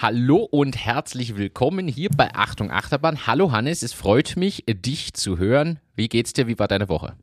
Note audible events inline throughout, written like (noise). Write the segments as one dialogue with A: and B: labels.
A: Hallo und herzlich willkommen hier bei Achtung Achterbahn. Hallo Hannes, es freut mich, dich zu hören. Wie geht's dir? Wie war deine Woche?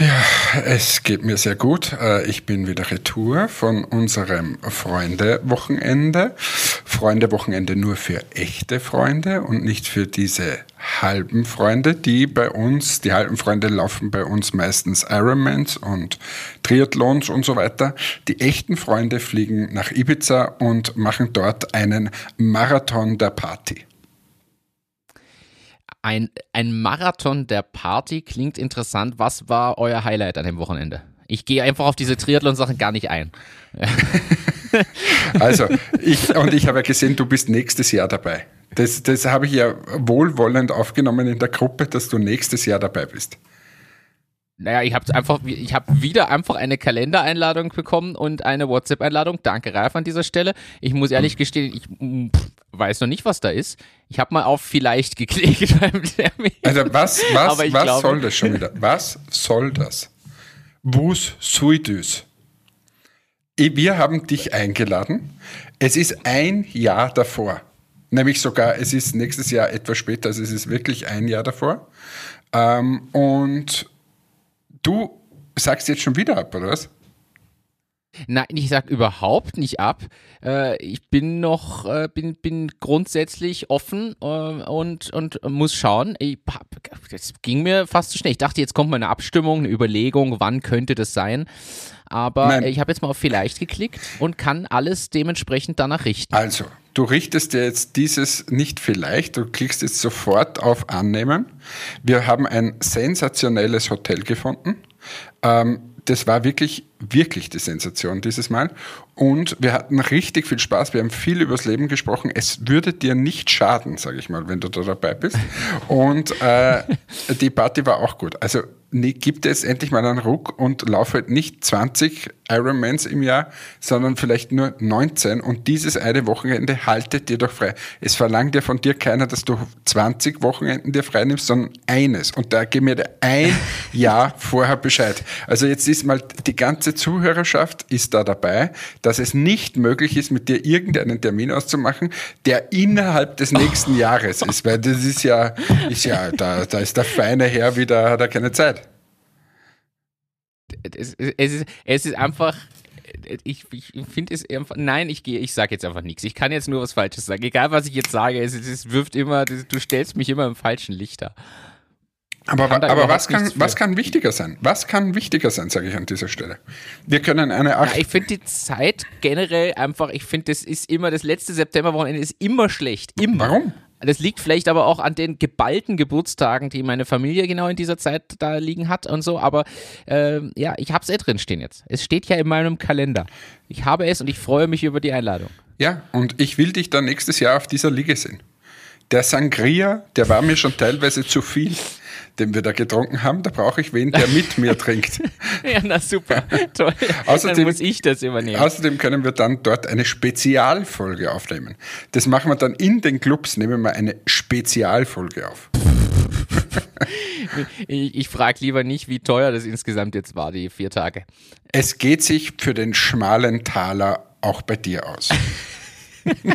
B: Ja, es geht mir sehr gut. Äh, ich bin wieder retour von unserem Freunde-Wochenende. Freunde-Wochenende nur für echte Freunde und nicht für diese halben Freunde, die bei uns, die halben Freunde laufen bei uns meistens Ironmans und Triathlons und so weiter. Die echten Freunde fliegen nach Ibiza und machen dort einen Marathon der Party.
A: Ein, ein Marathon der Party klingt interessant. Was war euer Highlight an dem Wochenende? Ich gehe einfach auf diese Triathlon-Sachen gar nicht ein. (laughs)
B: also, ich, und ich habe ja gesehen, du bist nächstes Jahr dabei. Das, das habe ich ja wohlwollend aufgenommen in der Gruppe, dass du nächstes Jahr dabei bist.
A: Naja, ich habe einfach, ich habe wieder einfach eine Kalendereinladung bekommen und eine WhatsApp-Einladung. Danke, Ralf, an dieser Stelle. Ich muss ehrlich gestehen, ich pff, weiß noch nicht, was da ist. Ich habe mal auf vielleicht geklickt (laughs) beim
B: Termin. Also was, was, was glaube, soll das schon wieder? Was soll das? Wus suidus? Wir haben dich eingeladen. Es ist ein Jahr davor. Nämlich sogar, es ist nächstes Jahr etwas später, also es ist wirklich ein Jahr davor. Ähm, und du sagst jetzt schon wieder ab, oder was?
A: Nein, ich sag überhaupt nicht ab. Äh, ich bin noch, äh, bin, bin grundsätzlich offen äh, und, und muss schauen. Ich das ging mir fast zu schnell. Ich dachte, jetzt kommt mal eine Abstimmung, eine Überlegung, wann könnte das sein. Aber Nein. ich habe jetzt mal auf vielleicht geklickt und kann alles dementsprechend danach richten.
B: Also, du richtest dir jetzt dieses nicht vielleicht, du klickst jetzt sofort auf Annehmen. Wir haben ein sensationelles Hotel gefunden. Ähm, das war wirklich, wirklich die Sensation dieses Mal. Und wir hatten richtig viel Spaß. Wir haben viel übers Leben gesprochen. Es würde dir nicht schaden, sage ich mal, wenn du da dabei bist. Und äh, die Party war auch gut. Also nee, gibt es endlich mal einen Ruck und laufe halt nicht 20 Ironmans im Jahr, sondern vielleicht nur 19 und dieses eine Wochenende haltet dir doch frei. Es verlangt ja von dir keiner, dass du 20 Wochenenden dir frei nimmst, sondern eines und da gib mir ein (laughs) Jahr vorher Bescheid. Also jetzt ist mal die ganze Zuhörerschaft ist da dabei, dass es nicht möglich ist, mit dir irgendeinen Termin auszumachen, der innerhalb des nächsten (laughs) Jahres ist, weil das ist ja, ist ja, da, da ist der feine Herr wieder, hat er keine Zeit
A: es, es, ist, es ist einfach, ich, ich finde es einfach, nein, ich gehe, ich sage jetzt einfach nichts. Ich kann jetzt nur was Falsches sagen. Egal, was ich jetzt sage, es, es wirft immer, du stellst mich immer im falschen Licht da.
B: Aber, aber was, kann, was kann wichtiger sein? Was kann wichtiger sein, sage ich an dieser Stelle? Wir können eine
A: Acht. Ja, ich finde die Zeit generell einfach, ich finde, das ist immer, das letzte Septemberwochenende ist immer schlecht. Immer.
B: Warum?
A: Das liegt vielleicht aber auch an den geballten Geburtstagen, die meine Familie genau in dieser Zeit da liegen hat und so. Aber äh, ja, ich habe es eh drin stehen jetzt. Es steht ja in meinem Kalender. Ich habe es und ich freue mich über die Einladung.
B: Ja, und ich will dich dann nächstes Jahr auf dieser Liege sehen. Der Sangria, der war mir schon teilweise zu viel den wir da getrunken haben, da brauche ich wen, der mit mir (laughs) trinkt.
A: ja, na super, toll. außerdem, dann muss ich das übernehmen.
B: Außerdem können wir dann dort eine Spezialfolge aufnehmen. Das machen wir dann in den Clubs, nehmen wir eine Spezialfolge auf. (laughs)
A: ich, ich frage lieber nicht, wie teuer das insgesamt jetzt war, die vier Tage.
B: Es geht sich für den schmalen Taler auch bei dir aus. (laughs)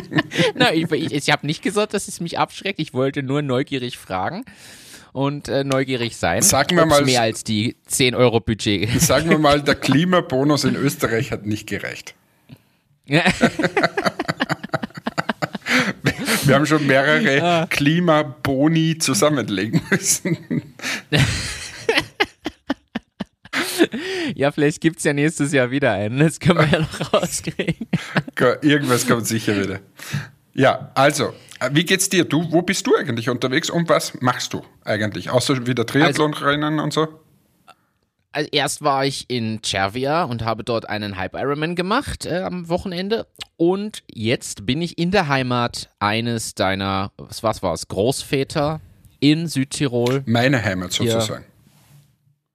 A: Nein, ich, ich, ich habe nicht gesagt, dass es mich abschreckt. Ich wollte nur neugierig fragen und äh, neugierig sein.
B: Sagen wir mal
A: mehr als die 10 Euro Budget.
B: Sagen wir mal, der (laughs) Klimabonus in Österreich hat nicht gereicht. (laughs) wir haben schon mehrere ah. Klimaboni zusammenlegen müssen.
A: ja, vielleicht gibt es ja nächstes Jahr wieder einen. Das können wir ja noch (laughs) rauskriegen.
B: Irgendwas kommt sicher wieder. Ja, also, äh, wie geht's dir? Du, wo bist du eigentlich unterwegs und was machst du eigentlich? Außer wieder Triathlon-Rennen also, und so?
A: Also erst war ich in Cervia und habe dort einen Hype Ironman gemacht äh, am Wochenende. Und jetzt bin ich in der Heimat eines deiner, was war's, war's, Großväter in Südtirol.
B: Meine Heimat sozusagen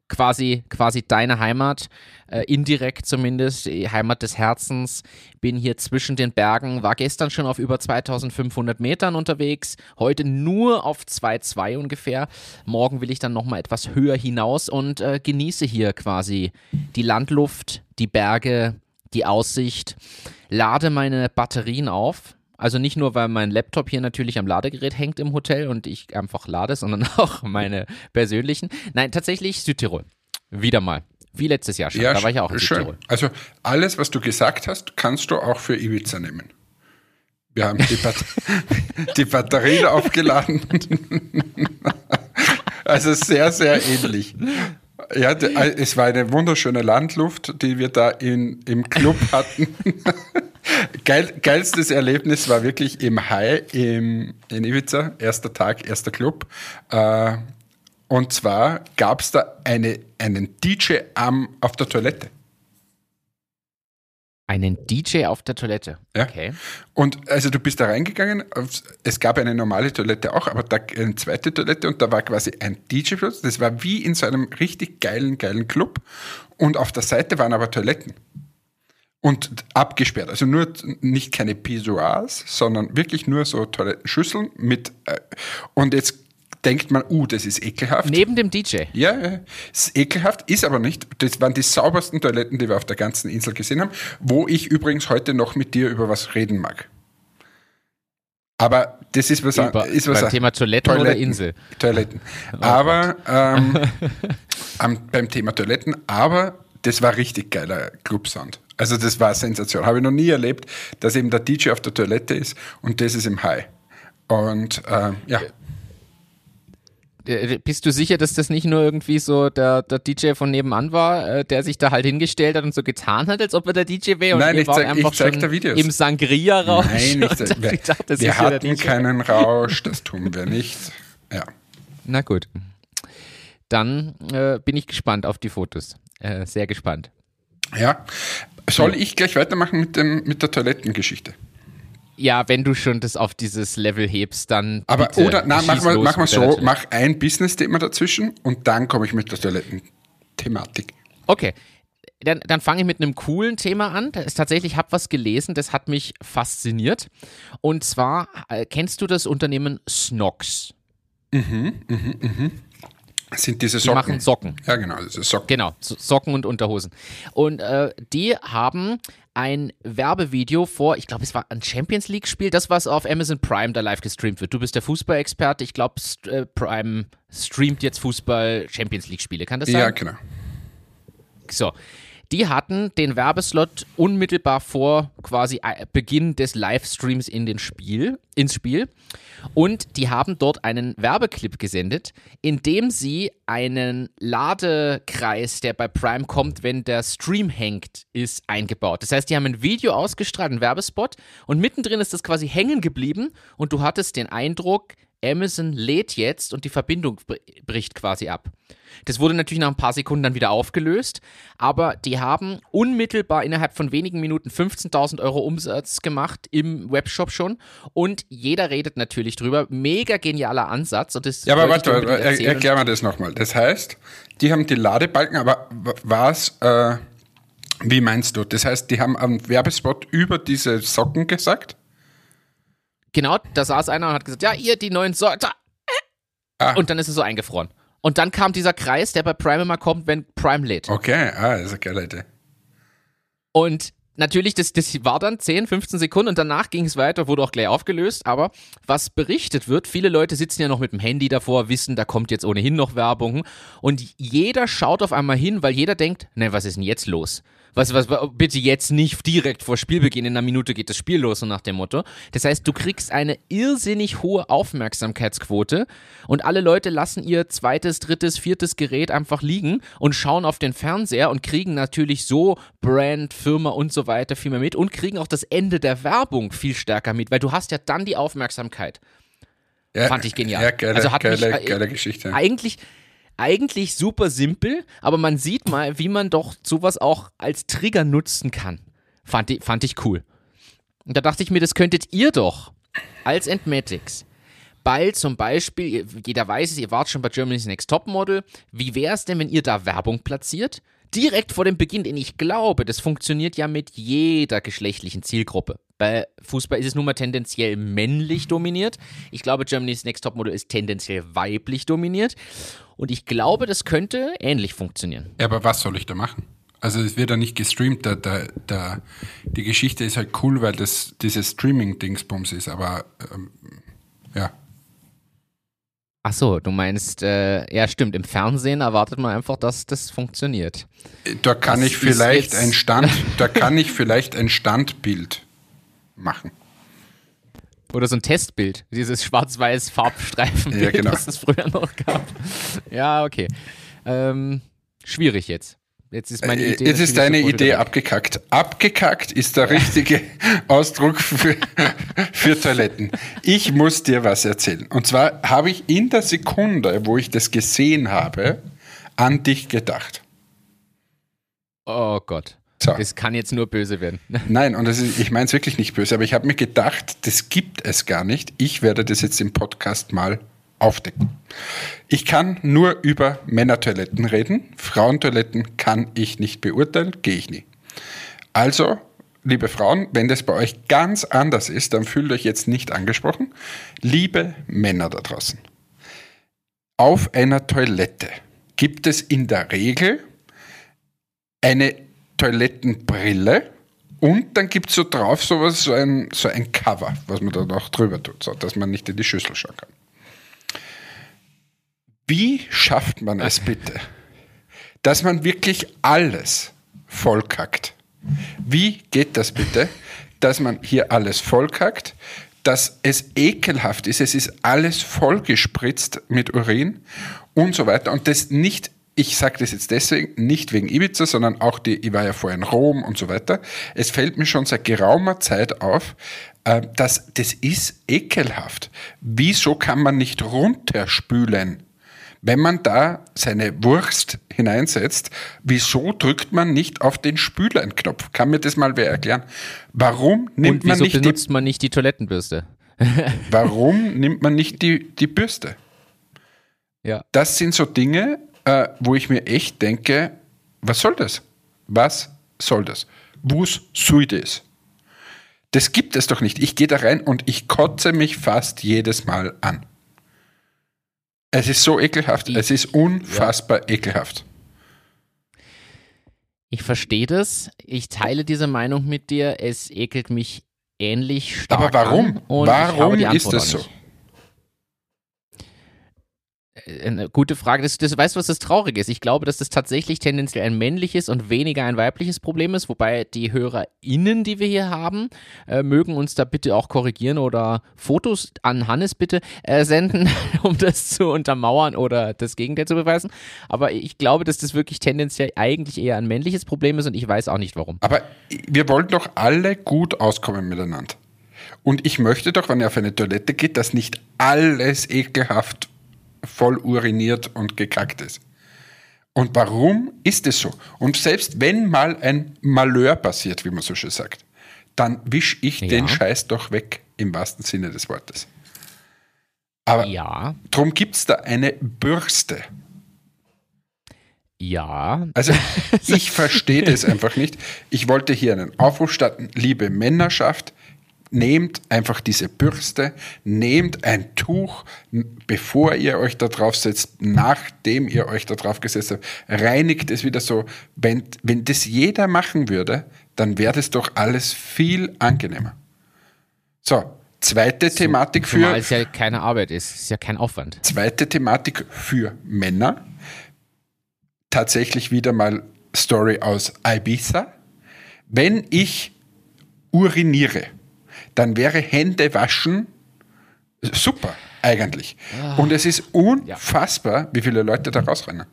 A: quasi, quasi deine Heimat, äh, indirekt zumindest, die Heimat des Herzens. Bin hier zwischen den Bergen, war gestern schon auf über 2500 Metern unterwegs, heute nur auf 2,2 ungefähr. Morgen will ich dann nochmal etwas höher hinaus und äh, genieße hier quasi die Landluft, die Berge, die Aussicht, lade meine Batterien auf Also nicht nur, weil mein Laptop hier natürlich am Ladegerät hängt im Hotel und ich einfach lade, sondern (laughs) auch meine persönlichen. Nein, tatsächlich Südtirol. Wieder mal. Wie letztes Jahr schon.
B: Ja,
A: da war ich auch in
B: schön.
A: Südtirol.
B: Also alles, was du gesagt hast, kannst du auch für Ibiza nehmen. Wir haben die, Bat (laughs) die Batterien aufgeladen. also sehr, sehr ähnlich. Ja, äh, es war eine wunderschöne Landluft, die wir da in, im Club hatten. Geil, geilstes Erlebnis war wirklich im Hai im, in Ibiza, erster Tag, erster Club. Äh, und zwar gab es da eine, einen DJ am, auf der Toilette.
A: Einen DJ auf der Toilette.
B: Ja.
A: Okay.
B: Und also du bist da reingegangen, es gab eine normale Toilette auch, aber da eine zweite Toilette und da war quasi ein DJ-Platz. Das war wie in so einem richtig geilen, geilen Club. Und auf der Seite waren aber Toiletten. Und abgesperrt. Also nur nicht keine Pissoirs, sondern wirklich nur so Toilettenschüsseln mit. Äh, und jetzt denkt man, uh, das ist ekelhaft.
A: Neben dem DJ.
B: Ja, ja, ist ekelhaft, ist aber nicht. Das waren die saubersten Toiletten, die wir auf der ganzen Insel gesehen haben, wo ich übrigens heute noch mit dir über was reden mag. Aber das ist was,
A: Über,
B: ist was
A: beim Thema Toiletten, oder
B: Toiletten.
A: Insel.
B: Toiletten. aber ähm, (laughs) am, beim Thema Toiletten, aber das war richtig geiler Clubsound. Also das war Sensation. Habe ich noch nie erlebt, dass eben der DJ auf der Toilette ist und das ist im High. Und ähm, ja,
A: Äh, Bist du sicher, dass das nicht nur irgendwie so der, der DJ von nebenan war, äh, der sich da halt hingestellt hat und so getan hat, als ob er der DJ wäre? Und
B: Nein, ich zeig- ich
A: einfach
B: zeig
A: schon
B: dir Videos.
A: Im Sangria-Rausch.
B: Nein, nicht,
A: und habt
B: wir,
A: gedacht, das
B: wir hatten keinen Rausch, das tun wir nicht. Ja.
A: Na gut. Dann äh, bin ich gespannt auf die Fotos. Äh, sehr gespannt.
B: ja. Soll ich gleich weitermachen mit, dem, mit der Toilettengeschichte?
A: Ja, wenn du schon das auf dieses Level hebst, dann.
B: Aber
A: bitte,
B: oder na, mach mal, mach mal so, mach ein Business-Thema dazwischen und dann komme ich mit der Toilettenthematik.
A: Okay. Dann, dann fange ich mit einem coolen Thema an. Das ist tatsächlich, ich habe was gelesen, das hat mich fasziniert. Und zwar, äh, kennst du das Unternehmen Snox?
B: Das sind diese
A: Die
B: Socken.
A: machen Socken.
B: Ja, genau, diese Socken.
A: Genau, so- Socken und Unterhosen. Und äh, die haben ein Werbevideo vor, ich glaube, es war ein Champions League-Spiel, das, was auf Amazon Prime da live gestreamt wird. Du bist der Fußballexperte, ich glaube, st äh, Prime streamt jetzt Fußball-Champions League-Spiele, kann das sein?
B: Ja, genau.
A: So. Die hatten den Werbeslot unmittelbar vor quasi äh, Beginn des Livestreams in den Spiel, ins Spiel. Und die haben dort einen Werbeclip gesendet, in dem sie einen Ladekreis, der bei Prime kommt, wenn der Stream hängt, ist eingebaut. Das heißt, die haben ein Video ausgestrahlt, einen Werbespot, und mittendrin ist das quasi hängen geblieben und du hattest den Eindruck, Amazon lädt jetzt und die Verbindung br- bricht quasi ab. Das wurde natürlich nach ein paar Sekunden dann wieder aufgelöst, aber die haben unmittelbar innerhalb von wenigen Minuten 15.000 Euro Umsatz gemacht im Webshop schon und jeder redet natürlich drüber. Mega genialer Ansatz und das
B: Ja, aber warte, warte
A: unbedingt
B: er, erklär mir das nochmal. Das heißt, die haben die Ladebalken, aber was, äh, wie meinst du? Das heißt, die haben am Werbespot über diese Socken gesagt?
A: Genau, da saß einer und hat gesagt, ja, ihr die neuen so da.
B: Ah.
A: Und dann ist es so eingefroren. Und dann kam dieser Kreis, der bei Prime immer kommt, wenn Prime lädt.
B: Okay, ah, das ist eine geile Idee.
A: Und natürlich, das, das war dann 10, 15 Sekunden und danach ging es weiter, wurde auch gleich aufgelöst. Aber was berichtet wird, viele Leute sitzen ja noch mit dem Handy davor, wissen, da kommt jetzt ohnehin noch Werbung. Und jeder schaut auf einmal hin, weil jeder denkt, ne, was ist denn jetzt los? Was, was, bitte jetzt nicht direkt vor Spielbeginn, in einer Minute geht das Spiel los, so nach dem Motto. Das heißt, du kriegst eine irrsinnig hohe Aufmerksamkeitsquote und alle Leute lassen ihr zweites, drittes, viertes Gerät einfach liegen und schauen auf den Fernseher und kriegen natürlich so Brand, Firma und so weiter viel mehr mit und kriegen auch das Ende der Werbung viel stärker mit, weil du hast ja dann die Aufmerksamkeit.
B: Ja,
A: Fand ich genial.
B: Ja, geile,
A: Also hat mich,
B: geile,
A: äh,
B: geile Geschichte.
A: Eigentlich, eigentlich super simpel, aber man sieht mal, wie man doch sowas auch als Trigger nutzen kann. Fand ich, fand ich cool. Und da dachte ich mir, das könntet ihr doch als Entmatics bald zum Beispiel, jeder weiß es, ihr wart schon bei Germany's Next Topmodel, wie wäre es denn, wenn ihr da Werbung platziert? Direkt vor dem Beginn, denn ich glaube, das funktioniert ja mit jeder geschlechtlichen Zielgruppe. Bei Fußball ist es nun mal tendenziell männlich dominiert. Ich glaube, Germany's Next Topmodel ist tendenziell weiblich dominiert. Und ich glaube, das könnte ähnlich funktionieren.
B: Ja, aber was soll ich da machen? Also es wird ja nicht gestreamt, der, der, der, die Geschichte ist halt cool, weil das dieses Streaming-Dingsbums ist, aber ähm, ja.
A: Ach so, du meinst, äh, ja stimmt, im Fernsehen erwartet man einfach, dass das funktioniert.
B: Da kann das ich vielleicht ein Stand, (laughs) da kann ich vielleicht ein Standbild machen.
A: Oder so ein Testbild, dieses schwarz-weiß Farbstreifenbild,
B: ja, genau.
A: was es früher noch gab. Ja, okay. Ähm, schwierig jetzt. Jetzt ist meine
B: äh,
A: Idee.
B: Jetzt ist deine Idee abgekackt. Abgekackt ist der richtige (laughs) Ausdruck für, für Toiletten. Ich muss dir was erzählen. Und zwar habe ich in der Sekunde, wo ich das gesehen habe, an dich gedacht.
A: Oh Gott. So. Das kann jetzt nur böse werden. (laughs)
B: Nein, und ist, ich meine es wirklich nicht böse, aber ich habe mir gedacht, das gibt es gar nicht. Ich werde das jetzt im Podcast mal aufdecken. Ich kann nur über Männertoiletten reden. Frauentoiletten kann ich nicht beurteilen, gehe ich nie. Also, liebe Frauen, wenn das bei euch ganz anders ist, dann fühlt euch jetzt nicht angesprochen. Liebe Männer da draußen, auf einer Toilette gibt es in der Regel eine Toilettenbrille und dann gibt es so drauf sowas, so ein, so ein Cover, was man da noch drüber tut, so dass man nicht in die Schüssel schauen kann. Wie schafft man es bitte, dass man wirklich alles vollkackt? Wie geht das bitte, dass man hier alles vollkackt, dass es ekelhaft ist, es ist alles vollgespritzt mit Urin und so weiter und das nicht ich sage das jetzt deswegen, nicht wegen Ibiza, sondern auch die, ich war ja vorher in Rom und so weiter. Es fällt mir schon seit geraumer Zeit auf, äh, dass das ist ekelhaft. Wieso kann man nicht runterspülen? Wenn man da seine Wurst hineinsetzt, wieso drückt man nicht auf den Spülenknopf? Kann mir das mal wer erklären? Warum nimmt
A: Und
B: man nicht
A: benutzt die, man nicht die Toilettenbürste? (laughs)
B: warum nimmt man nicht die, die Bürste?
A: Ja.
B: Das sind so Dinge, äh, wo ich mir echt denke, was soll das? Was soll das? Was soll das? Das gibt es doch nicht. Ich gehe da rein und ich kotze mich fast jedes Mal an. Es ist so ekelhaft. Es ist unfassbar ja. ekelhaft.
A: Ich verstehe das. Ich teile diese Meinung mit dir. Es ekelt mich ähnlich stark.
B: Aber warum? warum ist das so?
A: Äh, eine gute Frage. Das, das, weißt du, was das Traurige ist? Ich glaube, dass das tatsächlich tendenziell ein männliches und weniger ein weibliches Problem ist, wobei die HörerInnen, die wir hier haben, äh, mögen uns da bitte auch korrigieren oder Fotos an Hannes bitte äh, senden, (laughs) um das zu untermauern oder das Gegenteil zu beweisen. Aber ich glaube, dass das wirklich tendenziell eigentlich eher ein männliches Problem ist und ich weiß auch nicht warum.
B: Aber wir wollen doch alle gut auskommen miteinander. Und ich möchte doch, wenn ihr auf eine Toilette geht, dass nicht alles ekelhaft voll uriniert und gekackt ist. Und warum ist es so? Und selbst wenn mal ein Malheur passiert, wie man so schön sagt, dann wische ich ja. den Scheiß doch weg, im wahrsten Sinne des Wortes. Aber ja. darum gibt es da eine Bürste.
A: Ja.
B: Also (laughs) ich verstehe das einfach nicht. Ich wollte hier einen Aufruf starten, liebe Männerschaft, nehmt einfach diese Bürste, nehmt ein Tuch, bevor ihr euch da drauf setzt, nachdem ihr euch da drauf gesetzt habt, reinigt es wieder so. Wenn, wenn das jeder machen würde, dann wäre das doch alles viel angenehmer. So, zweite so, Thematik für. Weil
A: es ja keine Arbeit ist, es ist ja kein Aufwand.
B: Zweite Thematik für Männer. Tatsächlich wieder mal Story aus Ibiza. Wenn ich uriniere, dann wäre Hände waschen super, eigentlich. Ah. Und es ist unfassbar, ja. wie viele Leute da rausrennen,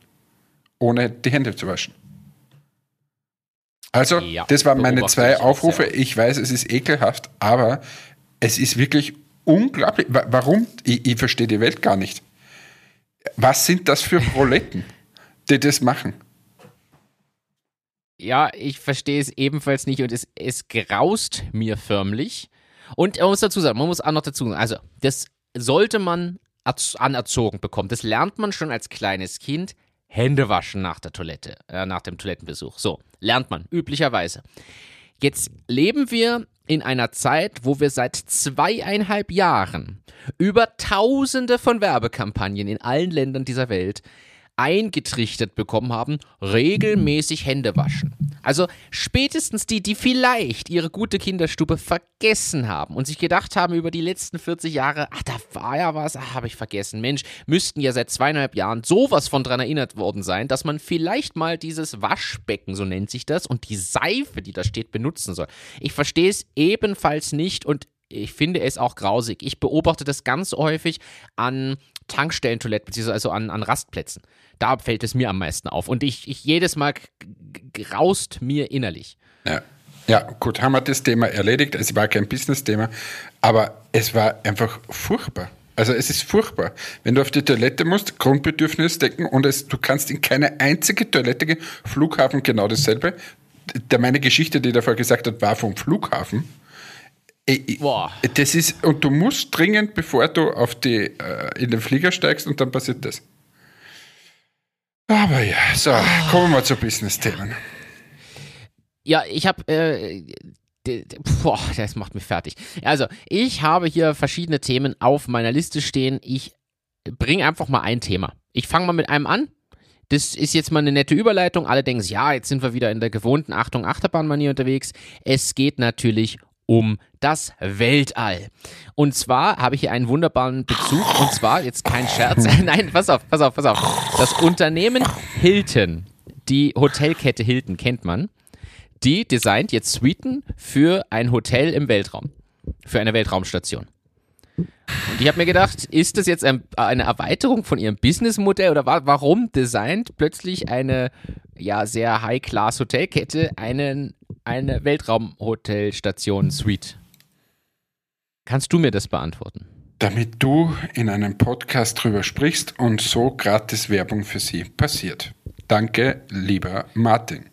B: ohne die Hände zu waschen. Also, ja, das waren meine zwei Aufrufe. Ich weiß, es ist ekelhaft, aber es ist wirklich unglaublich. Warum? Ich, ich verstehe die Welt gar nicht. Was sind das für (laughs) Proletten, die das machen?
A: Ja, ich verstehe es ebenfalls nicht und es, es graust mir förmlich. Und man muss dazu sagen, man muss auch noch dazu sagen, also das sollte man anerzogen bekommen. Das lernt man schon als kleines Kind. Hände waschen nach der Toilette, äh, nach dem Toilettenbesuch. So, lernt man üblicherweise. Jetzt leben wir in einer Zeit, wo wir seit zweieinhalb Jahren über Tausende von Werbekampagnen in allen Ländern dieser Welt eingetrichtert bekommen haben, regelmäßig Hände waschen. Also spätestens die, die vielleicht ihre gute Kinderstube vergessen haben und sich gedacht haben über die letzten 40 Jahre, ach, da war ja was, ach, habe ich vergessen. Mensch, müssten ja seit zweieinhalb Jahren sowas von dran erinnert worden sein, dass man vielleicht mal dieses Waschbecken, so nennt sich das, und die Seife, die da steht, benutzen soll. Ich verstehe es ebenfalls nicht und ich finde es auch grausig. Ich beobachte das ganz häufig an Tankstellentoiletten, beziehungsweise also an, an Rastplätzen. Da fällt es mir am meisten auf. Und ich, ich jedes Mal graust mir innerlich.
B: Ja. Ja, gut, haben wir das Thema erledigt. Es war kein Business-Thema, aber es war einfach furchtbar. Also es ist furchtbar. Wenn du auf die Toilette musst, Grundbedürfnis decken und es, du kannst in keine einzige Toilette gehen. Flughafen genau dasselbe. Der, meine Geschichte, die davor gesagt hat, war vom Flughafen. Boah. Das ist, und du musst dringend, bevor du auf die, äh, in den Flieger steigst und dann passiert das. Aber ja, so, kommen wir zu Business-Themen.
A: Ja, ich habe, äh, boah, das macht mich fertig. Also, ich habe hier verschiedene Themen auf meiner Liste stehen. Ich bringe einfach mal ein Thema. Ich fange mal mit einem an. Das ist jetzt mal eine nette Überleitung. Alle denken, ja, jetzt sind wir wieder in der gewohnten Achtung Achterbahn-Manier unterwegs. Es geht natürlich um das Weltall. Und zwar habe ich hier einen wunderbaren Bezug, und zwar, jetzt kein Scherz, (laughs) nein, pass auf, pass auf, pass auf. Das Unternehmen Hilton, die Hotelkette Hilton kennt man, die designt jetzt Suiten für ein Hotel im Weltraum, für eine Weltraumstation. Und ich habe mir gedacht, ist das jetzt ein, eine Erweiterung von ihrem Businessmodell oder wa warum designt plötzlich eine ja sehr High-Class Hotelkette einen eine Weltraumhotelstation-Suite? Kannst du mir das beantworten?
B: Damit du in einem Podcast drüber sprichst und so gratis Werbung für sie passiert. Danke, lieber Martin.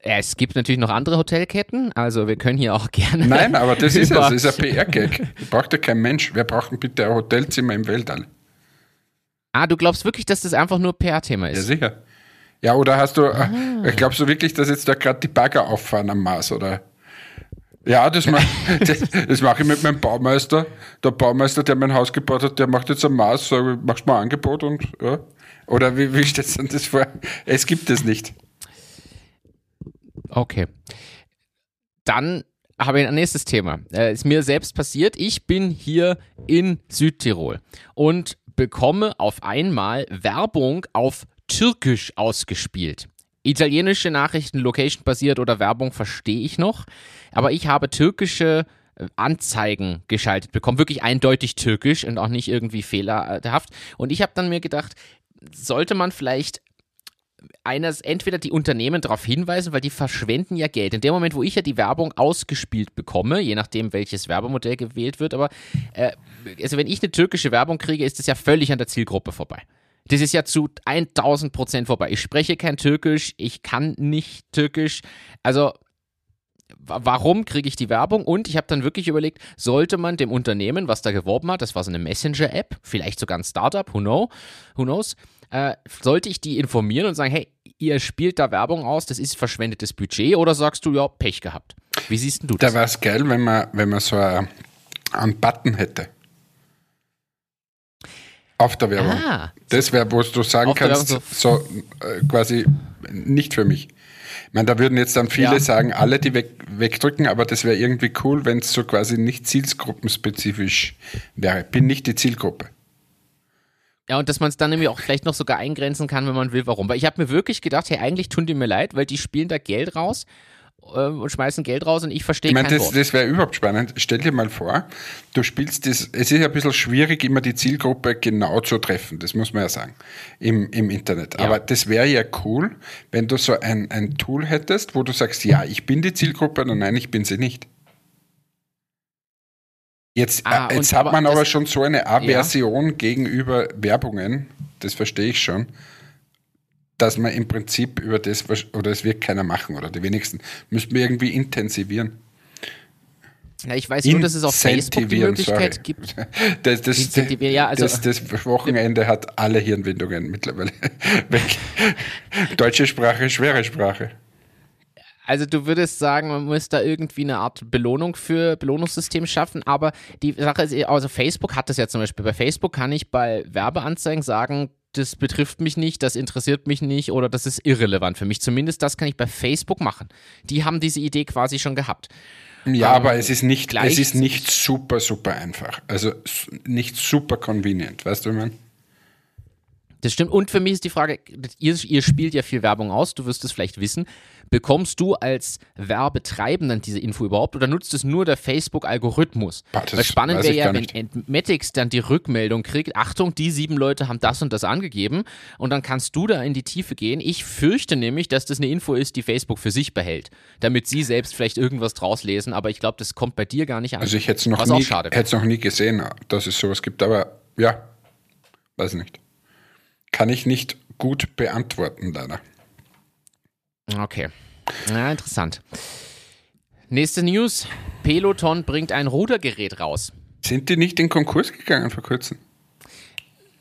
A: Es gibt natürlich noch andere Hotelketten, also wir können hier auch gerne.
B: Nein, aber das ist es, das ist ein PR-Gag. Braucht ja kein Mensch. Wer braucht denn bitte ein Hotelzimmer im Weltall?
A: Ah, du glaubst wirklich, dass das einfach nur PR-Thema ist?
B: Ja, sicher. Ja, oder hast du, ah. glaubst du wirklich, dass jetzt da gerade die Bagger auffahren am Mars, oder? Ja, das mache (laughs) das, mach ich mit meinem Baumeister. Der Baumeister, der mein Haus gebaut hat, der macht jetzt am Mars, sag, machst mal ein Angebot und ja. Oder wie, wie stellst du das vor? Es gibt es nicht.
A: Okay. Dann habe ich ein nächstes Thema. Äh, ist mir selbst passiert. Ich bin hier in Südtirol und bekomme auf einmal Werbung auf Türkisch ausgespielt. Italienische Nachrichten, Location-basiert oder Werbung verstehe ich noch, aber ich habe türkische äh, Anzeigen geschaltet bekommen, wirklich eindeutig türkisch und auch nicht irgendwie fehlerhaft. Und ich habe dann mir gedacht, sollte man vielleicht eines, entweder die Unternehmen darauf hinweisen, weil die verschwenden ja Geld. In dem Moment, wo ich ja die Werbung ausgespielt bekomme, je nachdem, welches Werbemodell gewählt wird, aber äh, also wenn ich eine türkische Werbung kriege, ist es ja völlig an der Zielgruppe vorbei. Das ist ja zu 1000 Prozent vorbei. Ich spreche kein Türkisch, ich kann nicht Türkisch. Also, warum kriege ich die Werbung? Und ich habe dann wirklich überlegt, sollte man dem Unternehmen, was da geworben hat, das war so eine Messenger-App, vielleicht sogar ein Startup, who, know, who knows, äh, sollte ich die informieren und sagen, hey, ihr spielt da Werbung aus, das ist verschwendetes Budget oder sagst du, ja, Pech gehabt? Wie siehst du das?
B: Da wäre es geil, wenn man, wenn man so einen Button hätte auf der Werbung. Ah, das wäre, wo du sagen kannst, so, so äh, quasi nicht für mich. Ich meine, da würden jetzt dann viele ja. sagen, alle die weg, wegdrücken, aber das wäre irgendwie cool, wenn es so quasi nicht zielgruppenspezifisch wäre. Bin nicht die Zielgruppe.
A: Ja, und dass man es dann nämlich auch vielleicht noch sogar eingrenzen kann, wenn man will, warum. Weil ich habe mir wirklich gedacht, hey, eigentlich tun die mir leid, weil die spielen da Geld raus und schmeißen Geld raus und ich verstehe ich mein,
B: kein das, Das wäre überhaupt spannend. Stell dir mal vor, du spielst das, es ist ja ein bisschen schwierig, immer die Zielgruppe genau zu treffen, das muss man ja sagen, im, im Internet. Ja. Aber das wäre ja cool, wenn du so ein, ein Tool hättest, wo du sagst, ja, ich bin die Zielgruppe oder nein, ich bin sie nicht. Jetzt, ah, äh, jetzt hat man aber schon so eine Aversion ja. gegenüber Werbungen, das verstehe ich schon dass man im Prinzip über das, oder es wird keiner machen, oder die wenigsten, müssten wir irgendwie intensivieren.
A: Ja, ich weiß nur, dass es auf Facebook die Möglichkeit sorry. gibt. (laughs)
B: Das, das, ja, also das, das, Wochenende hat alle Hirnwindungen mittlerweile (laughs) weg. Deutsche Sprache, schwere Sprache.
A: Also du würdest sagen, man muss da irgendwie eine Art Belohnung für Belohnungssystem schaffen, aber die Sache ist, also Facebook hat das ja zum Beispiel. Bei Facebook kann ich bei Werbeanzeigen sagen, das betrifft mich nicht, das interessiert mich nicht oder das ist irrelevant für mich. Zumindest das kann ich bei Facebook machen. Die haben diese Idee quasi schon gehabt.
B: Ja, ähm, aber es ist nicht, es ist nicht super, super einfach. Also nicht super convenient, weißt du, wie man?
A: Das stimmt. Und für mich ist die Frage, ihr, ihr, spielt ja viel Werbung aus, du wirst es vielleicht wissen. Bekommst du als Werbetreibender diese Info überhaupt oder nutzt es nur der Facebook-Algorithmus? Weil spannend wäre ja, wenn Entmatics dann die Rückmeldung kriegt, Achtung, die sieben Leute haben das und das angegeben und dann kannst du da in die Tiefe gehen. Ich fürchte nämlich, dass das eine Info ist, die Facebook für sich behält, damit sie selbst vielleicht irgendwas draus lesen, aber ich glaube, das kommt bei dir gar nicht an.
B: Also ich hätte es noch, nie, noch nie gesehen, dass es sowas gibt, aber ja, weiß nicht kann ich nicht gut beantworten, leider.
A: Okay. Ja, interessant. Nächste News. Peloton bringt ein Rudergerät raus.
B: Sind die nicht in Konkurs gegangen vor kurzem?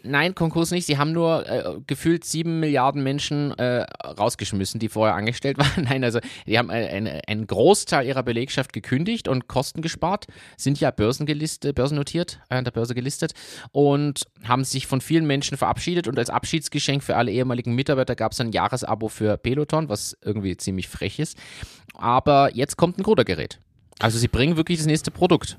A: Nein, Konkurs nicht. Sie haben nur äh, gefühlt sieben Milliarden Menschen äh, rausgeschmissen, die vorher angestellt (laughs) waren. Nein, also die haben äh, einen Großteil ihrer Belegschaft gekündigt und Kosten gespart, sind ja börsengelistet, börsennotiert, an äh, der Börse gelistet und haben sich von vielen Menschen verabschiedet und als Abschiedsgeschenk für alle ehemaligen Mitarbeiter gab es ein Jahresabo für Peloton, was irgendwie ziemlich frech ist. Aber jetzt kommt ein Rudergerät. Also sie bringen wirklich das nächste Produkt.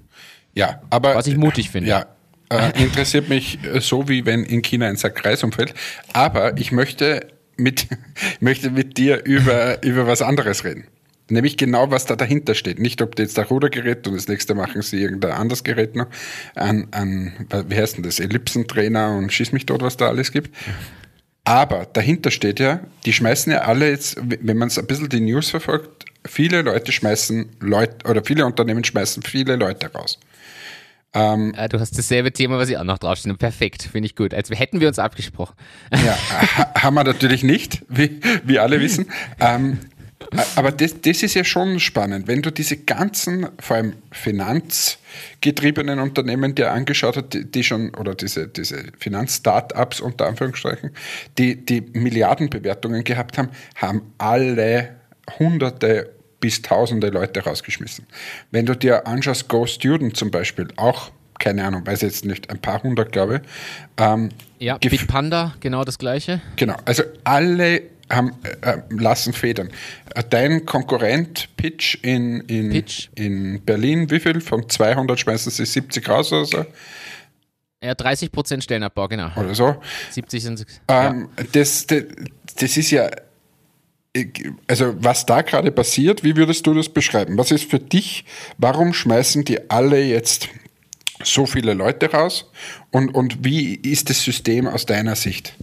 B: Ja, aber.
A: Was ich mutig finde.
B: Ja, äh, interessiert mich äh, so, wie wenn in China ein Sack Reis umfällt. Aber ich möchte mit, (laughs) möchte mit dir über, über was anderes reden. Nämlich genau, was da dahinter steht. Nicht, ob jetzt ein Rudergerät und das nächste machen sie irgendein anderes Gerät noch. An, an wie heißt denn das? Ellipsentrainer und schieß mich dort, was da alles gibt. Aber dahinter steht ja, die schmeißen ja alle jetzt, wenn man es ein bisschen die News verfolgt, viele Leute schmeißen Leute, oder viele Unternehmen schmeißen viele Leute raus.
A: Ähm, ja, du hast dasselbe Thema, was ich auch noch draufstehe. Perfekt, finde ich gut. Als hätten wir uns abgesprochen.
B: Ja, (laughs) haben wir natürlich nicht, wie, wie alle wissen. Ähm, aber das, das ist ja schon spannend, wenn du diese ganzen, vor allem finanzgetriebenen Unternehmen dir angeschaut hast, die, die schon, oder diese, diese Finanz-Startups unter Anführungsstrichen, die, die Milliardenbewertungen gehabt haben, haben alle hunderte bis tausende Leute rausgeschmissen. Wenn du dir anschaust, Go Student zum Beispiel, auch, keine Ahnung, weiß jetzt nicht, ein paar hundert, glaube ich.
A: Ähm, ja, Bitpanda, genau das gleiche.
B: Genau, also alle haben, äh, äh lassen Federn. Dein Konkurrent Pitch in, in, Pitch. in Berlin, wie viel? Von 200 schmeißen sie 70 raus oder so?
A: Ja, 30 Prozent Stellenabbau, genau.
B: Oder so.
A: 70 sind
B: ähm, ja. das, das, das ist ja also was da gerade passiert, wie würdest du das beschreiben? Was ist für dich, warum schmeißen die alle jetzt so viele Leute raus und, und wie ist das System aus deiner Sicht?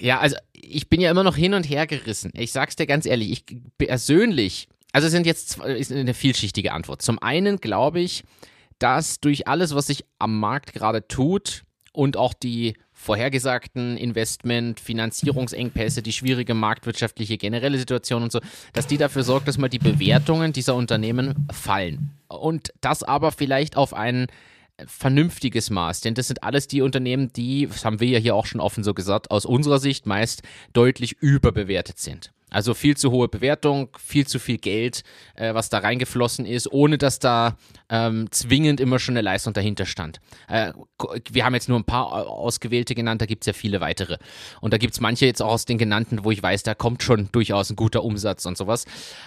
A: Ja, also ich bin ja immer noch hin und her gerissen. Ich sag's dir ganz ehrlich, ich persönlich, also es sind jetzt ist eine vielschichtige Antwort. Zum einen glaube ich, dass durch alles, was sich am Markt gerade tut und auch die vorhergesagten Investment, Finanzierungsengpässe, die schwierige marktwirtschaftliche generelle Situation und so, dass die dafür sorgt, dass mal die Bewertungen dieser Unternehmen fallen. Und das aber vielleicht auf ein vernünftiges Maß, denn das sind alles die Unternehmen, die, das haben wir ja hier auch schon offen so gesagt, aus unserer Sicht meist deutlich überbewertet sind. Also viel zu hohe Bewertung, viel zu viel Geld, äh, was da reingeflossen ist, ohne dass da ähm, zwingend immer schon eine Leistung dahinter stand. Äh, wir haben jetzt nur ein paar ausgewählte genannt, da gibt es ja viele weitere. Und da gibt es manche jetzt auch aus den genannten, wo ich weiß, da kommt schon durchaus ein guter Umsatz und sowas.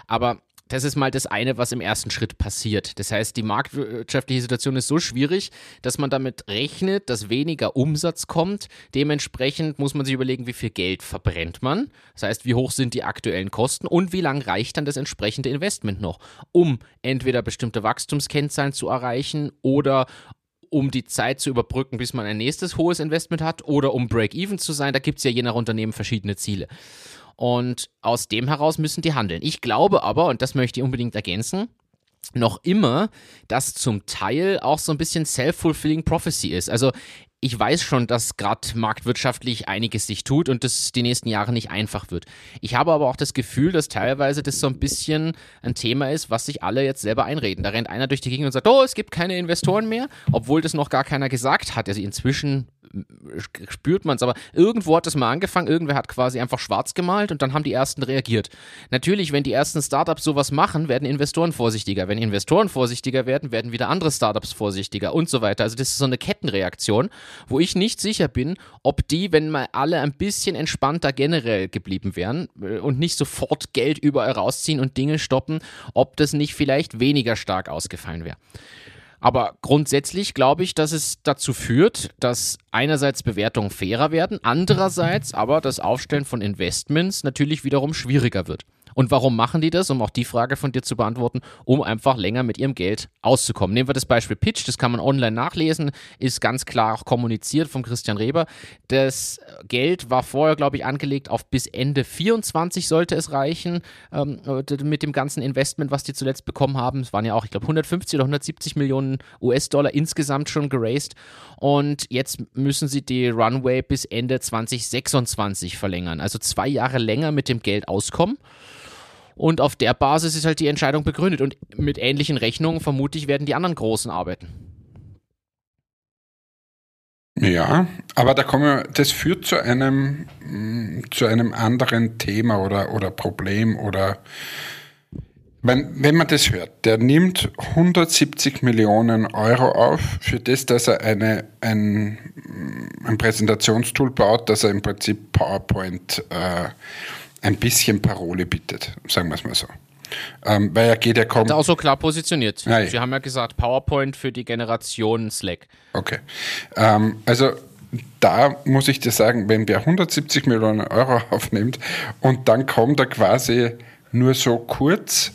A: Aber das ist mal das eine, was im ersten Schritt passiert. Das heißt, die marktwirtschaftliche Situation ist so schwierig, dass man damit rechnet, dass weniger Umsatz kommt. Dementsprechend muss man sich überlegen, wie viel Geld verbrennt man. Das heißt, wie hoch sind die aktuellen Kosten und wie lang reicht dann das entsprechende Investment noch, um entweder bestimmte Wachstumskennzahlen zu erreichen oder um die Zeit zu überbrücken, bis man ein nächstes hohes Investment hat oder um Break-Even zu sein. Da gibt es ja je nach Unternehmen verschiedene Ziele. Und aus dem heraus müssen die handeln. Ich glaube aber, und das möchte ich unbedingt ergänzen, noch immer, dass zum Teil auch so ein bisschen self-fulfilling prophecy ist. Also ich weiß schon, dass gerade marktwirtschaftlich einiges sich tut und das die nächsten Jahre nicht einfach wird. Ich habe aber auch das Gefühl, dass teilweise das so ein bisschen ein Thema ist, was sich alle jetzt selber einreden. Da rennt einer durch die Gegend und sagt, oh, es gibt keine Investoren mehr, obwohl das noch gar keiner gesagt hat. Also inzwischen spürt man es. Aber irgendwo hat es mal angefangen, irgendwer hat quasi einfach schwarz gemalt und dann haben die ersten reagiert. Natürlich, wenn die ersten Startups sowas machen, werden Investoren vorsichtiger. Wenn Investoren vorsichtiger werden, werden wieder andere Startups vorsichtiger und so weiter. Also das ist so eine Kettenreaktion, wo ich nicht sicher bin, ob die, wenn mal alle ein bisschen entspannter generell geblieben wären äh, und nicht sofort Geld überall rausziehen und Dinge stoppen, ob das nicht vielleicht weniger stark ausgefallen wäre. Aber grundsätzlich glaube ich, dass es dazu führt, dass einerseits Bewertungen fairer werden, andererseits aber das Aufstellen von Investments natürlich wiederum schwieriger wird. Und warum machen die das? Um auch die Frage von dir zu beantworten, um einfach länger mit ihrem Geld auszukommen. Nehmen wir das Beispiel Pitch, das kann man online nachlesen, ist ganz klar auch kommuniziert vom Christian Reber. Das Geld war vorher, glaube ich, angelegt auf bis Ende 24 sollte es reichen ähm, mit dem ganzen Investment, was die zuletzt bekommen haben. Es waren ja auch, ich glaube, 150 oder 170 Millionen US-Dollar insgesamt schon geraced. Und jetzt müssen sie die Runway bis Ende 2026 verlängern. Also zwei Jahre länger mit dem Geld auskommen. Und auf der Basis ist halt die Entscheidung begründet. Und mit ähnlichen Rechnungen vermutlich werden die anderen Großen arbeiten.
B: Ja, aber da kommen wir, das führt zu einem, mm, zu einem anderen Thema oder, oder Problem oder wenn, wenn man das hört, der nimmt 170 Millionen Euro auf für das, dass er eine, ein, ein Präsentationstool baut, dass er im Prinzip PowerPoint äh, ein bisschen Parole bittet, sagen wir es mal so. Ähm, weil er geht ja kaum.
A: Hat auch so klar positioniert. Ja, Sie haben ja gesagt, PowerPoint für die Generation Slack.
B: Okay. Ähm, also da muss ich dir sagen, wenn wer 170 Millionen Euro (laughs) aufnimmt und dann kommt er quasi nur so kurz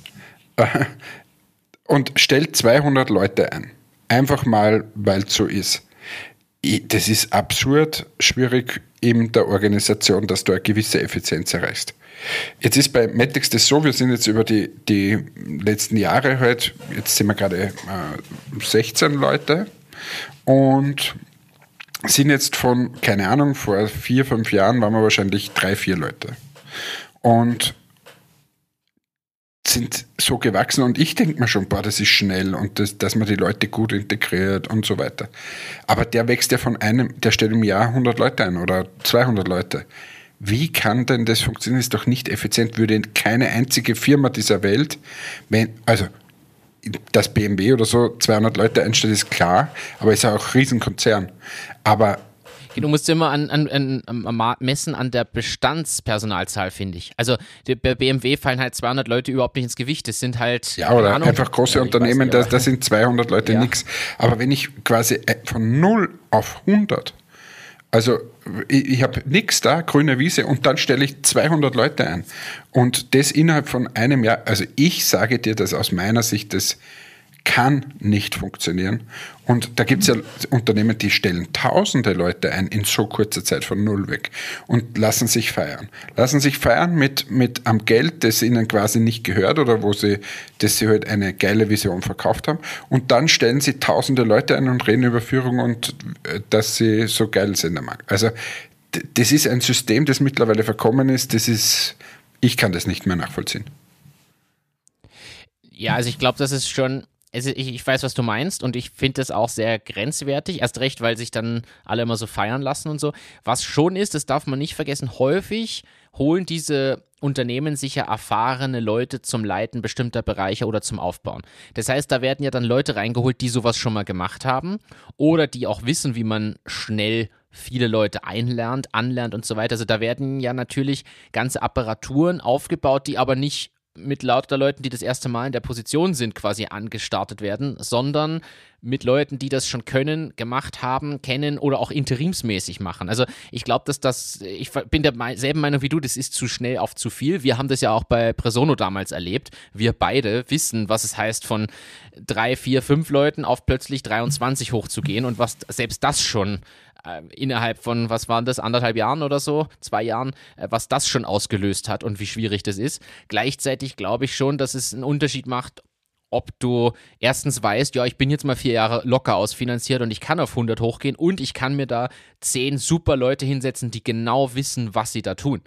B: äh, und stellt 200 Leute ein. Einfach mal, weil es so ist. Das ist absurd schwierig in der Organisation, dass du eine gewisse Effizienz erreichst. Jetzt ist bei Matrix das so, wir sind jetzt über die, die letzten Jahre halt, jetzt sind wir gerade äh, 16 Leute und sind jetzt von, keine Ahnung, vor vier, fünf Jahren waren wir wahrscheinlich drei, vier Leute. Und sind so gewachsen und ich denke mir schon, boah, das ist schnell und das, dass man die Leute gut integriert und so weiter. Aber der wächst ja von einem, der stellt im Jahr 100 Leute ein oder 200 Leute. Wie kann denn das funktionieren? Das ist doch nicht effizient. Würde keine einzige Firma dieser Welt, wenn, also dass BMW oder so 200 Leute einstellt, ist klar, aber ist ja auch ein Riesenkonzern. Aber
A: Du musst immer an, an, an, an, messen an der Bestandspersonalzahl, finde ich. Also die, bei BMW fallen halt 200 Leute überhaupt nicht ins Gewicht. Das sind halt.
B: Ja, oder Ahnung, einfach große Unternehmen, da, da sind 200 Leute ja. nichts. Aber wenn ich quasi äh, von 0 auf 100 also ich, ich habe nichts da, grüne Wiese, und dann stelle ich 200 Leute ein. Und das innerhalb von einem Jahr. Also ich sage dir, dass aus meiner Sicht das kann nicht funktionieren. Und da gibt es ja Unternehmen, die stellen tausende Leute ein in so kurzer Zeit von null weg und lassen sich feiern. Lassen sich feiern mit, mit am Geld, das ihnen quasi nicht gehört oder wo sie, dass sie halt eine geile Vision verkauft haben. Und dann stellen sie tausende Leute ein und reden über Führung und äh, dass sie so geil sind am Markt. Also das ist ein System, das mittlerweile verkommen ist. Das ist, ich kann das nicht mehr nachvollziehen.
A: Ja, also ich glaube, das ist schon also ich, ich, weiß, was du meinst und ich finde das auch sehr grenzwertig, erst recht, weil sich dann alle immer so feiern lassen und so. Was schon ist, das darf man nicht vergessen, häufig holen diese Unternehmen sich ja erfahrene Leute zum Leiten bestimmter Bereiche oder zum Aufbauen. Das heißt, da werden ja dann Leute reingeholt, die sowas schon mal gemacht haben oder die auch wissen, wie man schnell viele Leute einlernt, anlernt und so weiter. Also da werden ja natürlich ganze Apparaturen aufgebaut, die aber nicht mit lauter Leuten, die das erste Mal in der Position sind, quasi angestartet werden, sondern mit Leuten, die das schon können, gemacht haben, kennen oder auch interimsmäßig machen. Also ich glaube, dass das, ich bin der selben Meinung wie du, das ist zu schnell auf zu viel. Wir haben das ja auch bei Presono damals erlebt. Wir beide wissen, was es heißt, von drei, vier, fünf Leuten auf plötzlich 23 hochzugehen und was selbst das schon innerhalb von, was waren das, anderthalb Jahren oder so, zwei Jahren, äh, was das schon ausgelöst hat und wie schwierig das ist. Gleichzeitig glaube ich schon, dass es einen Unterschied macht, ob du erstens weißt, ja, ich bin jetzt mal vier Jahre locker ausfinanziert und ich kann auf 100 hochgehen und ich kann mir da zehn super Leute hinsetzen, die genau wissen, was sie da tun.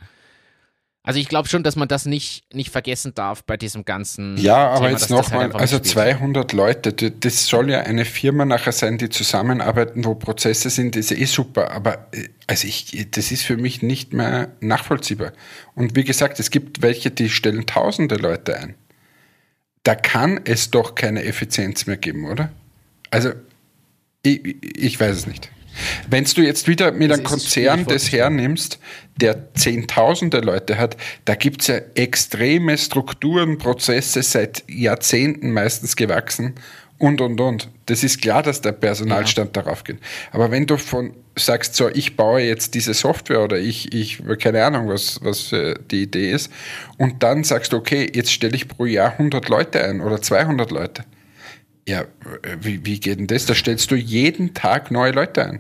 A: Also ich glaube schon, dass man das nicht, nicht vergessen darf bei diesem ganzen.
B: Ja, aber
A: Thema,
B: jetzt nochmal,
A: halt
B: also
A: mitspielt.
B: 200 Leute, das soll ja eine Firma nachher sein, die zusammenarbeiten, wo Prozesse sind, das ist eh super, aber äh, also ich, das ist für mich nicht mehr nachvollziehbar. Und wie gesagt, es gibt welche, die stellen tausende Leute ein. Da kann es doch keine Effizienz mehr geben, oder? Also, ich, ich weiß es nicht. Wenn du jetzt wieder mit einem
A: Es ist
B: Konzern das hernimmst, der zehntausende Leute hat, da gibt es ja extreme Strukturen, Prozesse seit Jahrzehnten meistens gewachsen und, und, und. Das ist klar, dass der Personalstand darauf geht. Aber wenn du von sagst, so, ich baue jetzt diese Software oder ich, ich keine Ahnung, was, was äh, die Idee ist, und dann sagst du, okay, jetzt stelle ich pro Jahr 100 Leute ein oder 200 Leute. Ja, äh, wie, wie geht denn das? Da stellst du jeden Tag neue Leute ein.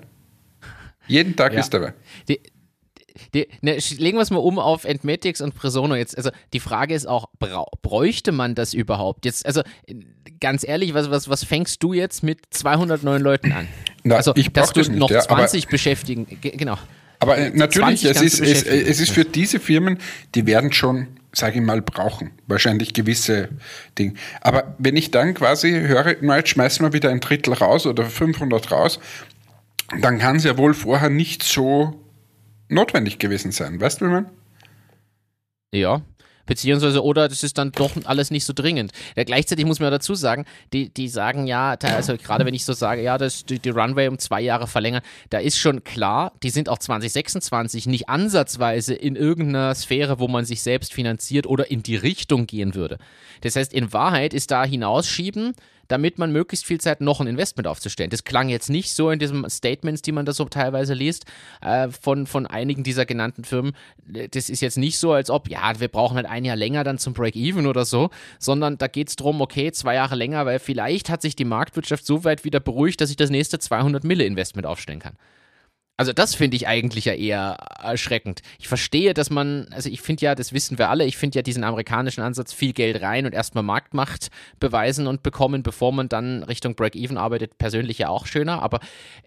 B: Jeden Tag
A: Ja.
B: ist dabei.
A: Die, die, ne, legen wir es mal um auf Entmatics und Presono jetzt. Also die Frage ist auch, bräuchte man das überhaupt? Jetzt, also äh, ganz ehrlich, was, was, was fängst du jetzt mit 200 neuen Leuten an?
B: Na,
A: also,
B: ich
A: dass du
B: das nicht,
A: noch
B: ja, aber-
A: 20 beschäftigen, ge- genau.
B: Aber äh, natürlich,
A: 20
B: es ist, es, es ist für diese Firmen, die werden schon, sage ich mal, brauchen. Wahrscheinlich gewisse Dinge. Aber wenn ich dann quasi höre, na, jetzt schmeißen wir wieder ein Drittel raus oder 500 raus, dann kann es ja wohl vorher nicht so notwendig gewesen sein. Weißt du, wie man?
A: Ja. Beziehungsweise, oder das ist dann doch alles nicht so dringend. Ja, gleichzeitig muss man ja dazu sagen, die, die sagen ja, also gerade wenn ich so sage, ja, das, die, die Runway um zwei Jahre verlängern, da ist schon klar, die sind auch 2026 nicht ansatzweise in irgendeiner Sphäre, wo man sich selbst finanziert oder in die Richtung gehen würde. Das heißt, in Wahrheit ist da hinausschieben, damit man möglichst viel Zeit noch ein Investment aufzustellen. Das klang jetzt nicht so in diesen Statements, die man da so teilweise liest, äh, von, von einigen dieser genannten Firmen. Das ist jetzt nicht so, als ob, ja, wir brauchen halt ein Jahr länger dann zum Break-Even oder so, sondern da geht es darum, okay, zwei Jahre länger, weil vielleicht hat sich die Marktwirtschaft so weit wieder beruhigt, dass ich das nächste 200 Mille Investment aufstellen kann. Also das finde ich eigentlich ja eher erschreckend. Ich verstehe, dass man, also ich finde ja, das wissen wir alle, ich finde ja diesen amerikanischen Ansatz, viel Geld rein und erstmal Marktmacht beweisen und bekommen, bevor man dann Richtung Break-Even arbeitet, persönlich ja auch schöner. Aber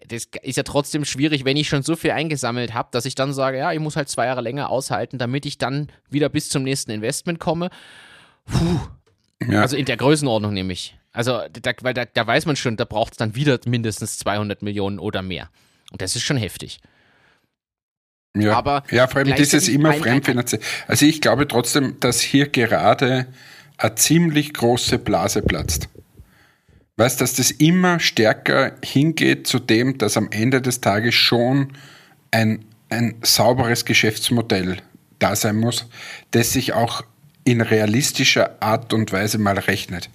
A: das ist ja trotzdem schwierig, wenn ich schon so viel eingesammelt habe, dass ich dann sage, ja, ich muss halt zwei Jahre länger aushalten, damit ich dann wieder bis zum nächsten Investment komme.
B: Ja.
A: Also in der Größenordnung nämlich. Also, da, weil da, da weiß man schon, da braucht es dann wieder mindestens 200 Millionen oder mehr. Und das ist schon heftig.
B: Ja,
A: Aber
B: ja vor allem dieses
A: gleichzeitig
B: immer fremdfinanziert. Also ich glaube trotzdem, dass hier gerade eine ziemlich große Blase platzt. Weißt, dass das immer stärker hingeht zu dem, dass am Ende des Tages schon ein, ein sauberes Geschäftsmodell da sein muss, das sich auch in realistischer Art und Weise mal rechnet.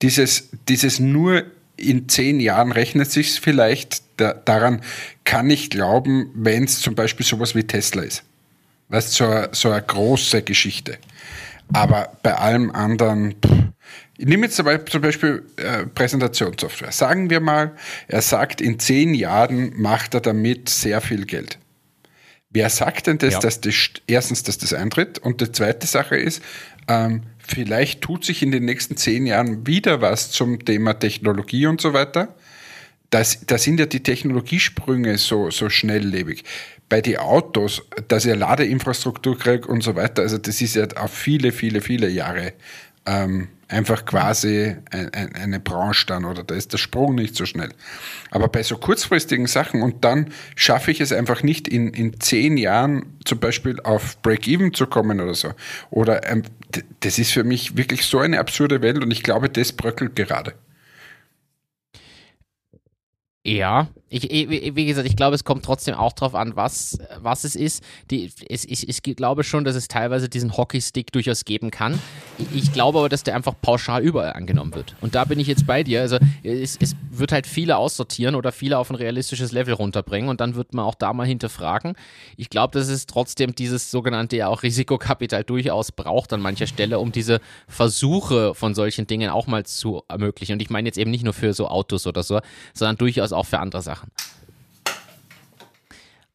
B: Dieses, dieses nur in zehn Jahren rechnet sich vielleicht, da, daran kann ich glauben, wenn es zum Beispiel sowas wie Tesla ist. Weißt so, eine- so eine große Geschichte. Aber bei allem anderen, pff, ich nehme jetzt aber zum Beispiel äh, Präsentationssoftware. Sagen wir mal, er sagt, in zehn Jahren macht er damit sehr viel Geld. Wer sagt denn das,
A: Ja.
B: dass das st- erstens, dass das eintritt? Und die zweite Sache ist, ähm, vielleicht tut sich in den nächsten zehn Jahren wieder was zum Thema Technologie und so weiter. Das, da sind ja die Technologiesprünge so, so schnelllebig. Bei den Autos, dass ihr Ladeinfrastruktur kriegt und so weiter, also das ist ja auf viele, viele, viele Jahre ähm, einfach quasi ein, ein, eine Branche dann oder da ist der Sprung nicht so schnell. Aber bei so kurzfristigen Sachen und dann schaffe ich es einfach nicht in, in zehn Jahren zum Beispiel auf Break-Even zu kommen oder so. Oder ähm, das ist für mich wirklich so eine absurde Welt und ich glaube, das bröckelt gerade.
A: Ja, ich, wie gesagt, ich glaube, es kommt trotzdem auch drauf an, was, was es ist. Die, es, ich, ich glaube schon, dass es teilweise diesen Hockeystick durchaus geben kann. Ich, ich glaube aber, dass der einfach pauschal überall angenommen wird. Und da bin ich jetzt bei dir. Also es, es wird halt viele aussortieren oder viele auf ein realistisches Level runterbringen und dann wird man auch da mal hinterfragen. Ich glaube, dass es trotzdem dieses sogenannte ja auch Risikokapital durchaus braucht an mancher Stelle, um diese Versuche von solchen Dingen auch mal zu ermöglichen. Und ich meine jetzt eben nicht nur für so Autos oder so, sondern durchaus auch für andere Sachen.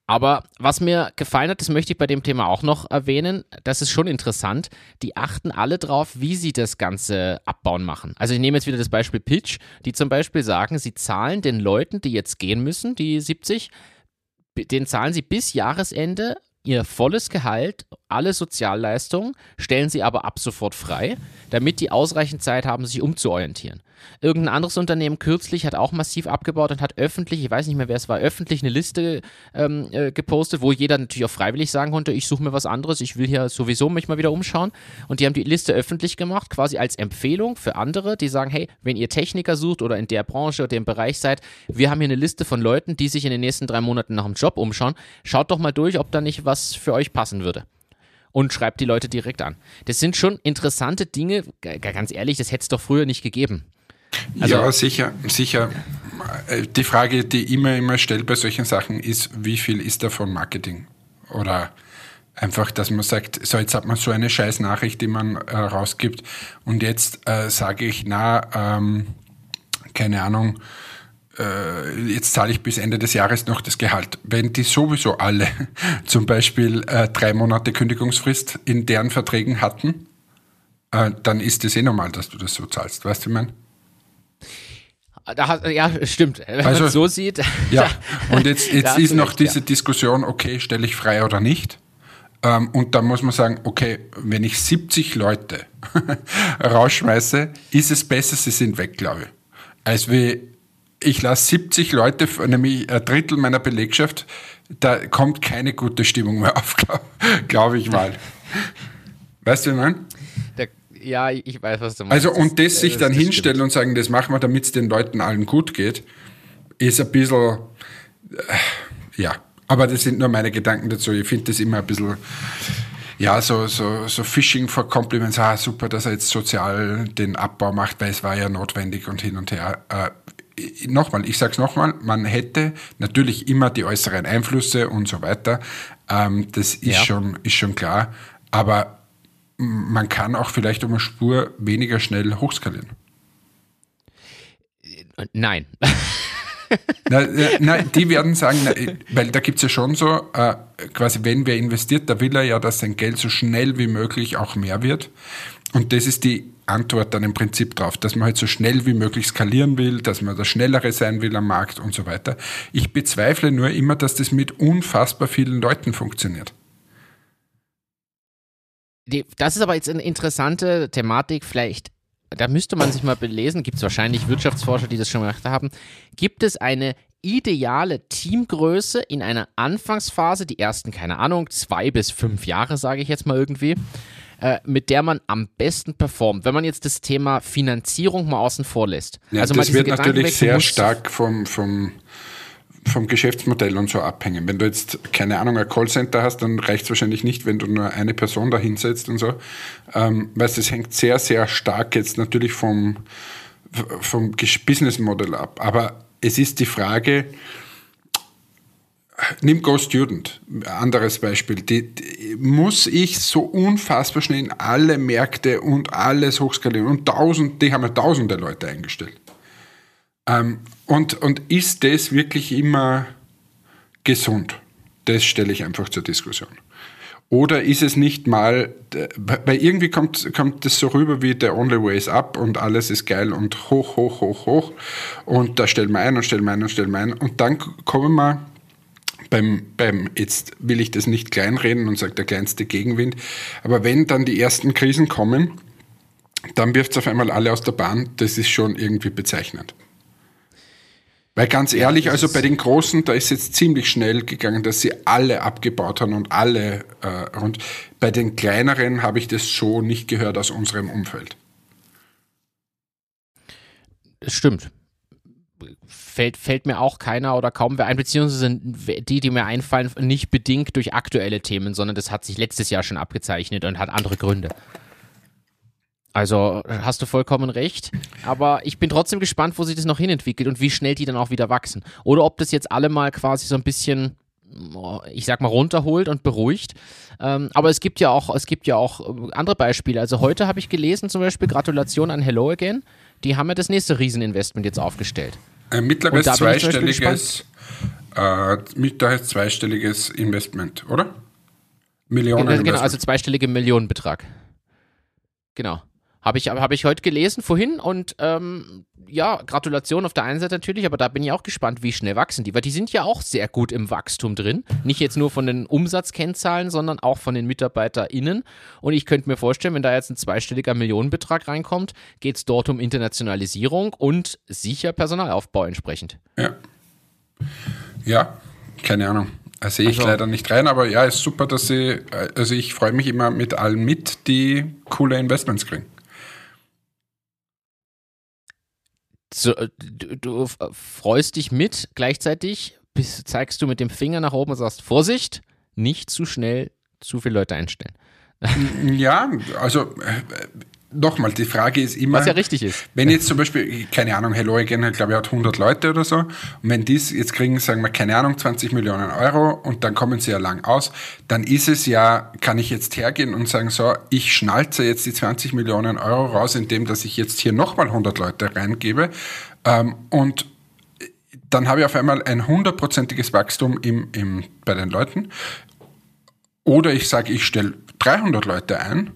A: Aber was mir gefallen hat, das möchte ich bei dem Thema auch noch erwähnen, das ist schon interessant. Die achten alle drauf, wie sie das Ganze abbauen machen. Also ich nehme jetzt wieder das Beispiel Pitch, die zum Beispiel sagen, sie zahlen den Leuten, die jetzt gehen müssen, die 70, den zahlen sie bis Jahresende ihr volles Gehalt, alle Sozialleistungen, stellen sie aber ab sofort frei, damit die ausreichend Zeit haben, sich umzuorientieren. Irgendein anderes Unternehmen kürzlich hat auch massiv abgebaut und hat öffentlich, ich weiß nicht mehr, wer es war, öffentlich eine Liste ähm, äh, gepostet, wo jeder natürlich auch freiwillig sagen konnte, ich suche mir was anderes, ich will hier sowieso mich mal wieder umschauen. Und die haben die Liste öffentlich gemacht, quasi als Empfehlung für andere, die sagen, hey, wenn ihr Techniker sucht oder in der Branche oder dem Bereich seid, wir haben hier eine Liste von Leuten, die sich in den nächsten drei Monaten nach einem Job umschauen. Schaut doch mal durch, ob da nicht was für euch passen würde und schreibt die Leute direkt an. Das sind schon interessante Dinge, ganz ehrlich, das hätte es doch früher nicht gegeben.
B: Also, ja, sicher, sicher. Die Frage, die immer, immer stellt bei solchen Sachen ist, wie viel ist davon Marketing? Oder einfach, dass man sagt, so jetzt hat man so eine scheiß Nachricht, die man äh, rausgibt und jetzt äh, sage ich, na, ähm, keine Ahnung, äh, jetzt zahle ich bis Ende des Jahres noch das Gehalt. Wenn die sowieso alle (laughs) zum Beispiel äh, drei Monate Kündigungsfrist in deren Verträgen hatten, äh, dann ist es eh normal, dass du das so zahlst. Weißt du, ich meine?
A: Da, ja, stimmt. Wenn also, man so sieht. (laughs)
B: Ja, und jetzt, (laughs) jetzt ist noch recht, diese ja. Diskussion, okay, stelle ich frei oder nicht? Ähm, und da muss man sagen, okay, wenn ich 70 Leute (laughs) rausschmeiße, ist es besser, sie sind weg, glaube ich. Als wie ich lasse 70 Leute, nämlich ein Drittel meiner Belegschaft, da kommt keine gute Stimmung mehr auf, glaube glaub ich mal. Weißt du, wie ich meine?
A: Ja, ich weiß, was du
B: meinst. Also, und das sich dann das hinstellen stimmt. und sagen, das machen wir, damit es den Leuten allen gut geht, ist ein bisschen, äh, ja. Aber das sind nur meine Gedanken dazu. Ich finde das immer ein bisschen, ja, so, so, so Fishing for Compliments. Ah, super, dass er jetzt sozial den Abbau macht, weil es war ja notwendig und hin und her. Äh, nochmal, ich sage es nochmal, man hätte natürlich immer die äußeren Einflüsse und so weiter. Ähm, das ist, ja. schon, ist schon klar. Aber man kann auch vielleicht um eine Spur weniger schnell hochskalieren.
A: Nein. (laughs)
B: na, na, die werden sagen, na, weil da gibt es ja schon so, äh, quasi wenn wer investiert, da will er ja, dass sein Geld so schnell wie möglich auch mehr wird. Und das ist die Antwort dann im Prinzip drauf, dass man halt so schnell wie möglich skalieren will, dass man das Schnellere sein will am Markt und so weiter. Ich bezweifle nur immer, dass das mit unfassbar vielen Leuten funktioniert.
A: Die, das ist aber jetzt eine interessante Thematik, vielleicht, da müsste man sich mal belesen, gibt es wahrscheinlich Wirtschaftsforscher, die das schon gemacht haben. Gibt es eine ideale Teamgröße in einer Anfangsphase, die ersten, keine Ahnung, zwei bis fünf Jahre, sage ich jetzt mal irgendwie, äh, mit der man am besten performt, wenn man jetzt das Thema Finanzierung mal außen vor lässt?
B: Ja, also das wird natürlich sehr stark vom, vom vom Geschäftsmodell und so abhängen. Wenn du jetzt, keine Ahnung, ein Callcenter hast, dann reicht es wahrscheinlich nicht, wenn du nur eine Person da hinsetzt und so. Ähm, weil es hängt sehr, sehr stark jetzt natürlich vom, vom Businessmodell ab. Aber es ist die Frage, Nimm Go Student, anderes Beispiel. Die, die, muss ich so unfassbar schnell in alle Märkte und alles hochskalieren und tausend, die haben ja tausende Leute eingestellt. Ähm, und, und ist das wirklich immer gesund? Das stelle ich einfach zur Diskussion. Oder ist es nicht mal, weil irgendwie kommt, kommt das so rüber wie der Only Way is Up und alles ist geil und hoch, hoch, hoch, hoch. Und da stellen wir ein und stellen wir ein und stellen wir ein. Und dann kommen wir beim, beim, jetzt will ich das nicht kleinreden und sage der kleinste Gegenwind, aber wenn dann die ersten Krisen kommen, dann wirft es auf einmal alle aus der Bahn. Das ist schon irgendwie bezeichnend. Weil ganz ehrlich, also bei den Großen, da ist jetzt ziemlich schnell gegangen, dass sie alle abgebaut haben und alle. Äh, und bei den kleineren habe ich das so nicht gehört aus unserem Umfeld.
A: Das stimmt. Fällt, fällt mir auch keiner oder kaum wer ein, beziehungsweise sind die, die mir einfallen, nicht bedingt durch aktuelle Themen, sondern das hat sich letztes Jahr schon abgezeichnet und hat andere Gründe. Also hast du vollkommen recht. Aber ich bin trotzdem gespannt, wo sich das noch hinentwickelt und wie schnell die dann auch wieder wachsen. Oder ob das jetzt alle mal quasi so ein bisschen, ich sag mal, runterholt und beruhigt. Ähm, aber es gibt ja auch, es gibt ja auch andere Beispiele. Also heute habe ich gelesen, zum Beispiel Gratulation an Hello Again. Die haben ja das nächste Rieseninvestment jetzt aufgestellt.
B: Ein mittleres zweistelliges, äh, mittleres zweistelliges Investment, oder?
A: Millionen. Genau, also zweistellige Millionenbetrag. Genau Habe ich, hab ich heute gelesen, vorhin. Und ähm, ja, Gratulation auf der einen Seite natürlich, aber da bin ich auch gespannt, wie schnell wachsen die. Weil die sind ja auch sehr gut im Wachstum drin. Nicht jetzt nur von den Umsatzkennzahlen, sondern auch von den MitarbeiterInnen. Und ich könnte mir vorstellen, wenn da jetzt ein zweistelliger Millionenbetrag reinkommt, geht es dort um Internationalisierung und sicher Personalaufbau entsprechend.
B: Ja. Ja, keine Ahnung. Da sehe ich also, leider nicht rein, aber ja, ist super, dass sie, also ich freue mich immer mit allen mit, die coole Investments kriegen.
A: So, du, du, freust dich mit, gleichzeitig bist, zeigst du mit dem Finger nach oben und sagst, Vorsicht, nicht zu schnell zu viele Leute einstellen. (laughs)
B: Ja, also äh, nochmal, die Frage ist immer.
A: Was ja richtig ist.
B: Wenn jetzt zum Beispiel, keine Ahnung, Hello Again, glaube ich, hat 100 Leute oder so. Und wenn die jetzt kriegen, sagen wir, keine Ahnung, 20 Millionen Euro und dann kommen sie ja lang aus, dann ist es ja, kann ich jetzt hergehen und sagen, so, ich schnalze jetzt die 20 Millionen Euro raus, indem, dass ich jetzt hier nochmal 100 Leute reingebe. Ähm, und dann habe ich auf einmal ein hundertprozentiges Wachstum im, im, bei den Leuten. Oder ich sage, ich stelle 300 Leute ein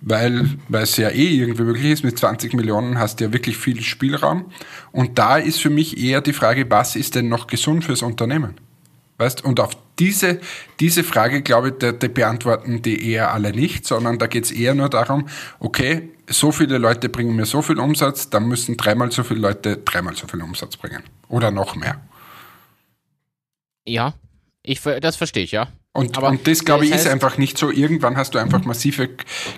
B: weil, es ja eh irgendwie möglich ist. Mit 20 Millionen hast du ja wirklich viel Spielraum. Und da ist für mich eher die Frage, was ist denn noch gesund fürs Unternehmen? Weißt? Und auf diese, diese Frage, glaube ich, die, die beantworten die eher alle nicht, sondern da geht es eher nur darum, okay, so viele Leute bringen mir so viel Umsatz, dann müssen dreimal so viele Leute dreimal so viel Umsatz bringen. Oder noch mehr.
A: Ja, ich, das verstehe ich, ja.
B: Und, und das, glaube ich, ist einfach nicht so. Irgendwann hast du einfach massive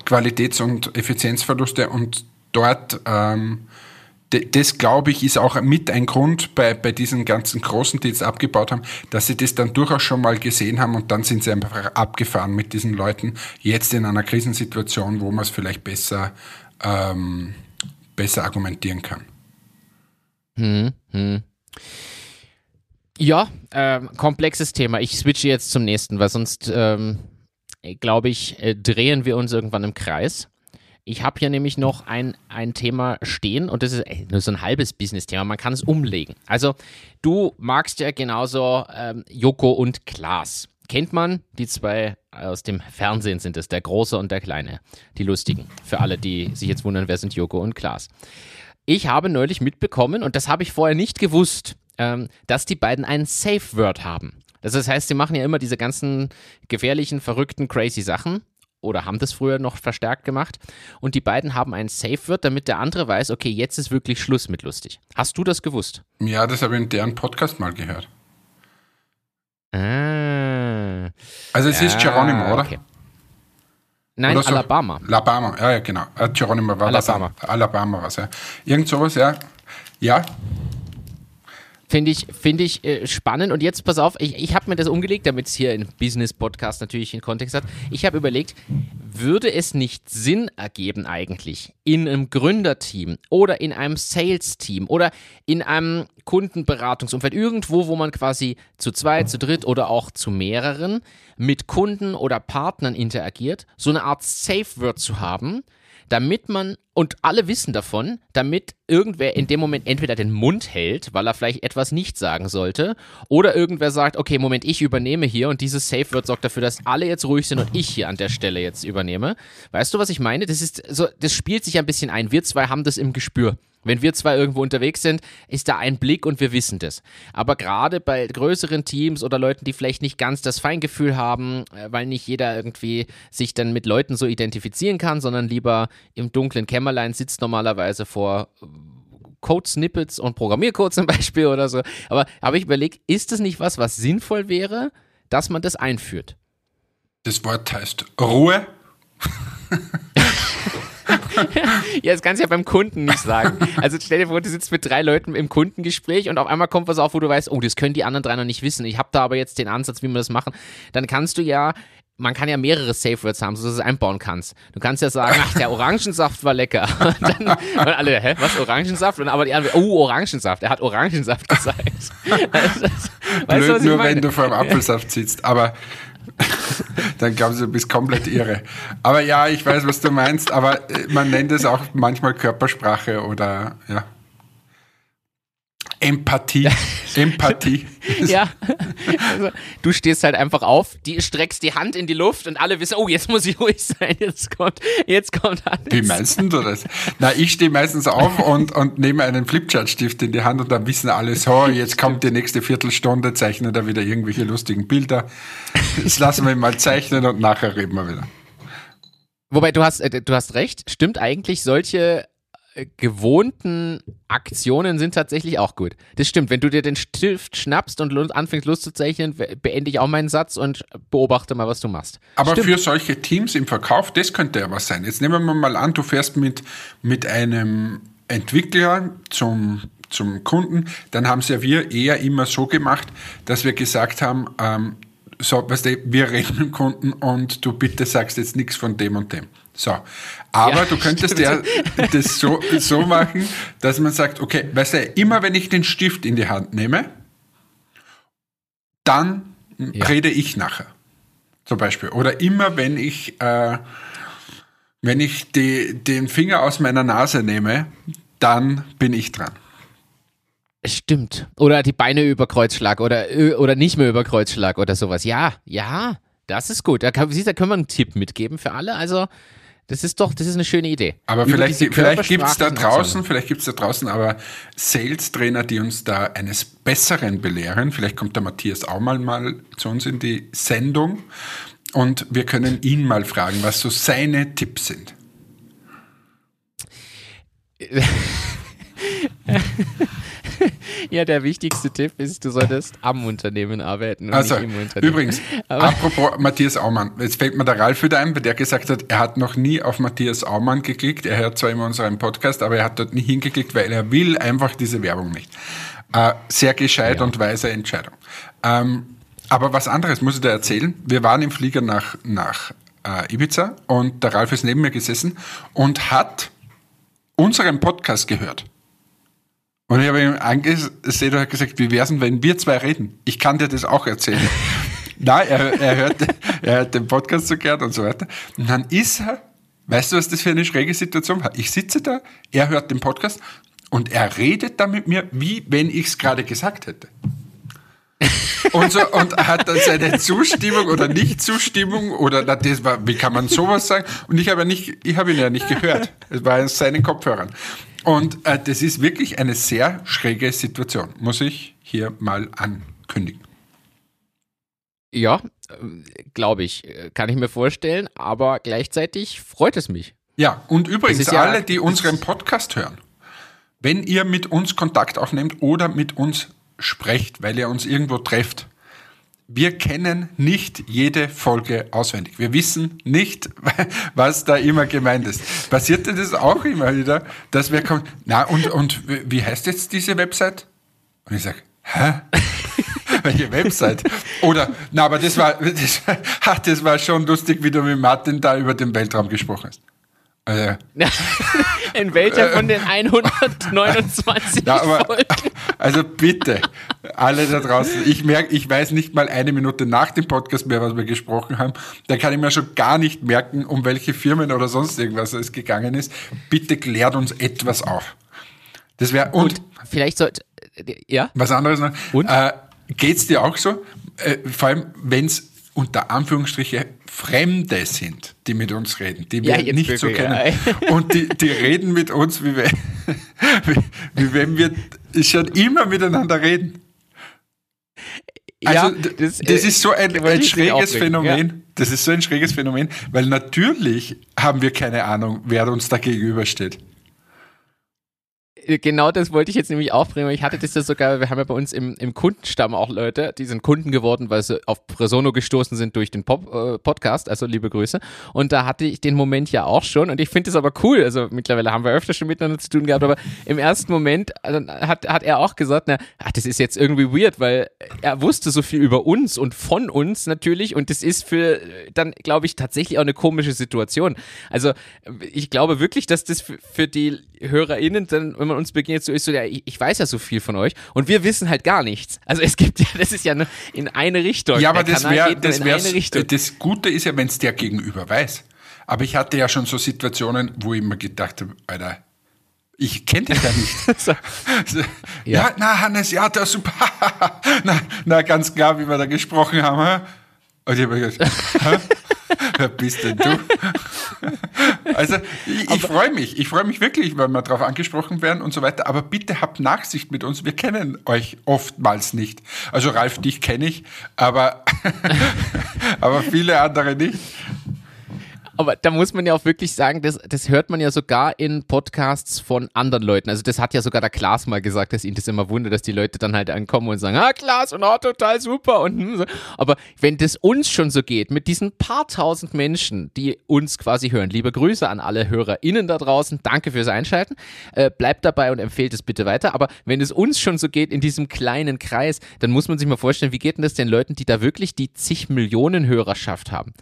B: Qualitäts- und Effizienzverluste und dort, ähm, das, glaube ich, ist auch mit ein Grund bei, bei diesen ganzen Großen, die jetzt abgebaut haben, dass sie das dann durchaus schon mal gesehen haben und dann sind sie einfach abgefahren mit diesen Leuten. Jetzt in einer Krisensituation, wo man es vielleicht besser, ähm, besser argumentieren kann.
A: Hm, hm. Ja, ähm, komplexes Thema. Ich switche jetzt zum nächsten, weil sonst, ähm, glaube ich, äh, drehen wir uns irgendwann im Kreis. Ich habe hier nämlich noch ein, ein Thema stehen und das ist ey, nur so ein halbes Business-Thema. Man kann es umlegen. Also, du magst ja genauso ähm, Joko und Klaas. Kennt man? Die zwei aus dem Fernsehen sind es, der Große und der Kleine. Die Lustigen. Für alle, die sich jetzt wundern, wer sind Joko und Klaas. Ich habe neulich mitbekommen, und das habe ich vorher nicht gewusst, ähm, dass die beiden ein Safe Word haben. Das heißt, sie machen ja immer diese ganzen gefährlichen, verrückten, crazy Sachen oder haben das früher noch verstärkt gemacht. Und die beiden haben ein Safe Word, damit der andere weiß, okay, jetzt ist wirklich Schluss mit lustig. Hast du das gewusst?
B: Ja, das habe ich in deren Podcast mal gehört.
A: Ah.
B: Also es ja, ist Geronimo, oder? Okay.
A: Nein, oder so. Alabama.
B: Alabama, ja, ja genau. Geronimo war Alabama. das. Alabama war es, ja. Irgend sowas, ja. Ja,
A: Finde ich, find ich äh, spannend. Und jetzt pass auf, ich, ich habe mir das umgelegt, damit es hier im Business-Podcast natürlich einen Kontext hat. Ich habe überlegt, würde es nicht Sinn ergeben eigentlich in einem Gründerteam oder in einem Sales-Team oder in einem Kundenberatungsumfeld, irgendwo, wo man quasi zu zweit, zu dritt oder auch zu mehreren mit Kunden oder Partnern interagiert, so eine Art Safe-Word zu haben, damit man, und alle wissen davon, damit irgendwer in dem Moment entweder den Mund hält, weil er vielleicht etwas nicht sagen sollte, oder irgendwer sagt, okay, Moment, ich übernehme hier und dieses Safe Word sorgt dafür, dass alle jetzt ruhig sind und ich hier an der Stelle jetzt übernehme. Weißt du, was ich meine? Das ist so, das spielt sich ein bisschen ein. Wir zwei haben das im Gespür. Wenn wir zwei irgendwo unterwegs sind, ist da ein Blick und wir wissen das. Aber gerade bei größeren Teams oder Leuten, die vielleicht nicht ganz das Feingefühl haben, äh, weil nicht jeder irgendwie sich dann mit Leuten so identifizieren kann, sondern lieber im dunklen Kämmerlein sitzt normalerweise vor äh, Code-Snippets und Programmiercode zum (laughs) Beispiel oder so. Aber habe ich überlegt, ist das nicht was, was sinnvoll wäre, dass man das einführt?
B: Das Wort heißt Ruhe. (laughs) (laughs)
A: ja, das kannst du ja beim Kunden nicht sagen. Also stell dir vor, du sitzt mit drei Leuten im Kundengespräch und auf einmal kommt was auf, wo du weißt, oh, das können die anderen drei noch nicht wissen. Ich habe da aber jetzt den Ansatz, wie wir das machen. Dann kannst du ja man kann ja mehrere Safe Words haben, sodass du es einbauen kannst. Du kannst ja sagen, ach, der Orangensaft war lecker. (laughs) Und dann und alle, hä, was, Orangensaft? Und aber die anderen, oh, Orangensaft, er hat Orangensaft (laughs) gesagt.
B: Also das, Blöd, du, nur wenn du vor dem Apfelsaft sitzt. Aber (laughs) dann glauben sie, du bist komplett irre. Aber ja, ich weiß, was du meinst, aber äh, man nennt es auch manchmal Körpersprache oder ja. Empathie. Empathie. (laughs)
A: ja. Also, du stehst halt einfach auf, die streckst die Hand in die Luft und alle wissen, oh, jetzt muss ich ruhig sein, jetzt kommt, jetzt kommt alles.
B: Wie meinst du das? Na, ich stehe meistens auf und, und nehme einen Flipchart-Stift in die Hand und dann wissen alle so, jetzt kommt die nächste Viertelstunde, zeichne da wieder irgendwelche lustigen Bilder. Das lassen wir mal zeichnen und nachher reden wir wieder.
A: Wobei du hast, äh, du hast recht, stimmt eigentlich, solche gewohnten Aktionen sind tatsächlich auch gut. Das stimmt, wenn du dir den Stift schnappst und anfängst loszuzeichnen, beende ich auch meinen Satz und beobachte mal, was du machst.
B: Aber stimmt. für solche Teams im Verkauf, das könnte ja was sein. Jetzt nehmen wir mal an, du fährst mit, mit einem Entwickler zum, zum Kunden, dann haben es ja wir eher immer so gemacht, dass wir gesagt haben, ähm, so, weißt du, wir reden mit dem Kunden und du bitte sagst jetzt nichts von dem und dem. So. Aber ja, du könntest ja (laughs) das so, so machen, dass man sagt, okay, weißt du, immer wenn ich den Stift in die Hand nehme, dann ja. rede ich nachher. Zum Beispiel. Oder immer wenn ich, äh, wenn ich die, den Finger aus meiner Nase nehme, dann bin ich dran.
A: Stimmt. Oder die Beine über Kreuzschlag oder, oder nicht mehr über Kreuzschlag oder sowas. Ja, ja, das ist gut. Da, kann, siehst, da können wir einen Tipp mitgeben für alle. Also, das ist doch, das ist eine schöne Idee.
B: Aber Über vielleicht, vielleicht gibt es da draußen, vielleicht gibt es da draußen aber Sales-Trainer, die uns da eines Besseren belehren. Vielleicht kommt der Matthias auch mal, mal zu uns in die Sendung und wir können ihn mal fragen, was so seine Tipps sind. (laughs) (laughs)
A: ja, der wichtigste Tipp ist, du solltest am Unternehmen arbeiten
B: also, nicht im Unternehmen. Übrigens, (laughs) Aber apropos Matthias Aumann, jetzt fällt mir der Ralf wieder ein, weil der gesagt hat, er hat noch nie auf Matthias Aumann geklickt. Er hört zwar immer unseren Podcast, aber er hat dort nie hingeklickt, weil er will einfach diese Werbung nicht. Äh, sehr gescheit ja. und weise Entscheidung. Ähm, aber was anderes muss ich dir erzählen. Wir waren im Flieger nach, nach äh, Ibiza und der Ralf ist neben mir gesessen und hat unseren Podcast gehört. Und ich habe ihm angesehen und gesagt, wie wär's denn, wenn wir zwei reden? Ich kann dir das auch erzählen. (laughs) Nein, er, er, hört, er hört den Podcast so gern und so weiter. Und dann ist er, weißt du, was das für eine schräge Situation war? Ich sitze da, er hört den Podcast und er redet da mit mir, wie wenn ich es gerade gesagt hätte. (laughs) und, so, und hat dann seine Zustimmung oder Nicht-Zustimmung oder na, das war, wie kann man sowas sagen? Und ich habe ja nicht, ich habe ihn ja nicht gehört. Es war in seinen Kopfhörern. Und äh, das ist wirklich eine sehr schräge Situation, muss ich hier mal ankündigen.
A: Ja, glaube ich, kann ich mir vorstellen, aber gleichzeitig freut es mich.
B: Ja, und übrigens ja, alle, die unseren Podcast hören, wenn ihr mit uns Kontakt aufnehmt oder mit uns sprecht, weil ihr uns irgendwo trefft, wir kennen nicht jede Folge auswendig. Wir wissen nicht, (laughs) was da immer gemeint ist. Passiert dir das auch immer wieder, dass wir kommen, na und, und wie heißt jetzt diese Website? Und ich sage, hä? (laughs) Welche Website? Oder, na, aber das war, (laughs) das, das war schon lustig, wie du mit Martin da über den Weltraum gesprochen hast.
A: Also, (laughs) In welcher von den 129 ja, aber, Folgen? (laughs)
B: Also bitte, alle da draußen, ich merke, ich weiß nicht mal eine Minute nach dem Podcast mehr, was wir gesprochen haben. Da kann ich mir schon gar nicht merken, um welche Firmen oder sonst irgendwas es gegangen ist. Bitte klärt uns etwas auf. Das wäre und, und,
A: vielleicht sollte ja
B: was anderes noch. Und äh, geht's dir auch so? Äh, vor allem, wenn es unter Anführungsstriche Fremde sind, die mit uns reden, die wir ja, nicht so kennen. Ja. (laughs) Und die, die reden mit uns, wie, wir, wie, wie wenn wir schon immer miteinander reden. Also, ja, das, das ist so ein, ein schräges Phänomen. Ja. Das ist so ein schräges Phänomen, weil natürlich haben wir keine Ahnung, wer uns da gegenübersteht.
A: Äh, genau das wollte ich jetzt nämlich aufbringen. Ich hatte das ja sogar, wir haben ja bei uns im, im Kundenstamm auch Leute, die sind Kunden geworden, weil sie auf Presono gestoßen sind durch den Pop, äh, Podcast, also liebe Grüße. Und da hatte ich den Moment ja auch schon und ich finde das aber cool. Also mittlerweile haben wir öfter schon miteinander zu tun gehabt, aber im ersten Moment äh, hat, hat er auch gesagt, na, ach, das ist jetzt irgendwie weird, weil er wusste so viel über uns und von uns natürlich und das ist für dann, glaube ich, tatsächlich auch eine komische Situation. Also ich glaube wirklich, dass das für, für die HörerInnen dann, wenn man uns begegnet, so ist so, ja, ich, ich, weiß ja so viel von euch und wir wissen halt gar nichts. Also es gibt (laughs) ja, das ist ja ne, in eine Richtung.
B: Ja, aber das wäre, das wäre, das Gute ist ja, wenn es der Gegenüber weiß. Aber ich hatte ja schon so Situationen, wo ich mir gedacht habe, Alter, Ich kenne dich ja nicht. (laughs) so. (laughs) ja. ja. na Hannes, ja, das super. na, na, ganz klar, wie wir da gesprochen haben. Und ich habe gesagt, (laughs) wer bist denn du? (laughs) also ich, ich freue mich, ich freue mich wirklich, wenn wir darauf angesprochen werden und so weiter. Aber bitte habt Nachsicht mit uns. Wir kennen euch oftmals nicht. Also Ralf, dich kenne ich, aber, (laughs) aber viele andere nicht.
A: Aber da muss man ja auch wirklich sagen, das, das hört man ja sogar in Podcasts von anderen Leuten. Also das hat ja sogar der Klaas mal gesagt, dass ihn das immer wundert, dass die Leute dann halt ankommen und sagen, ah Klaas und oh, total super. Und, hm. Aber wenn das uns schon so geht, mit diesen paar tausend Menschen, die uns quasi hören, liebe Grüße an alle HörerInnen da draußen, danke fürs Einschalten, äh, bleibt dabei und empfehlt es bitte weiter. Aber wenn es uns schon so geht in diesem kleinen Kreis, dann muss man sich mal vorstellen, wie geht denn das den Leuten, die da wirklich die zig Millionen Hörerschaft haben?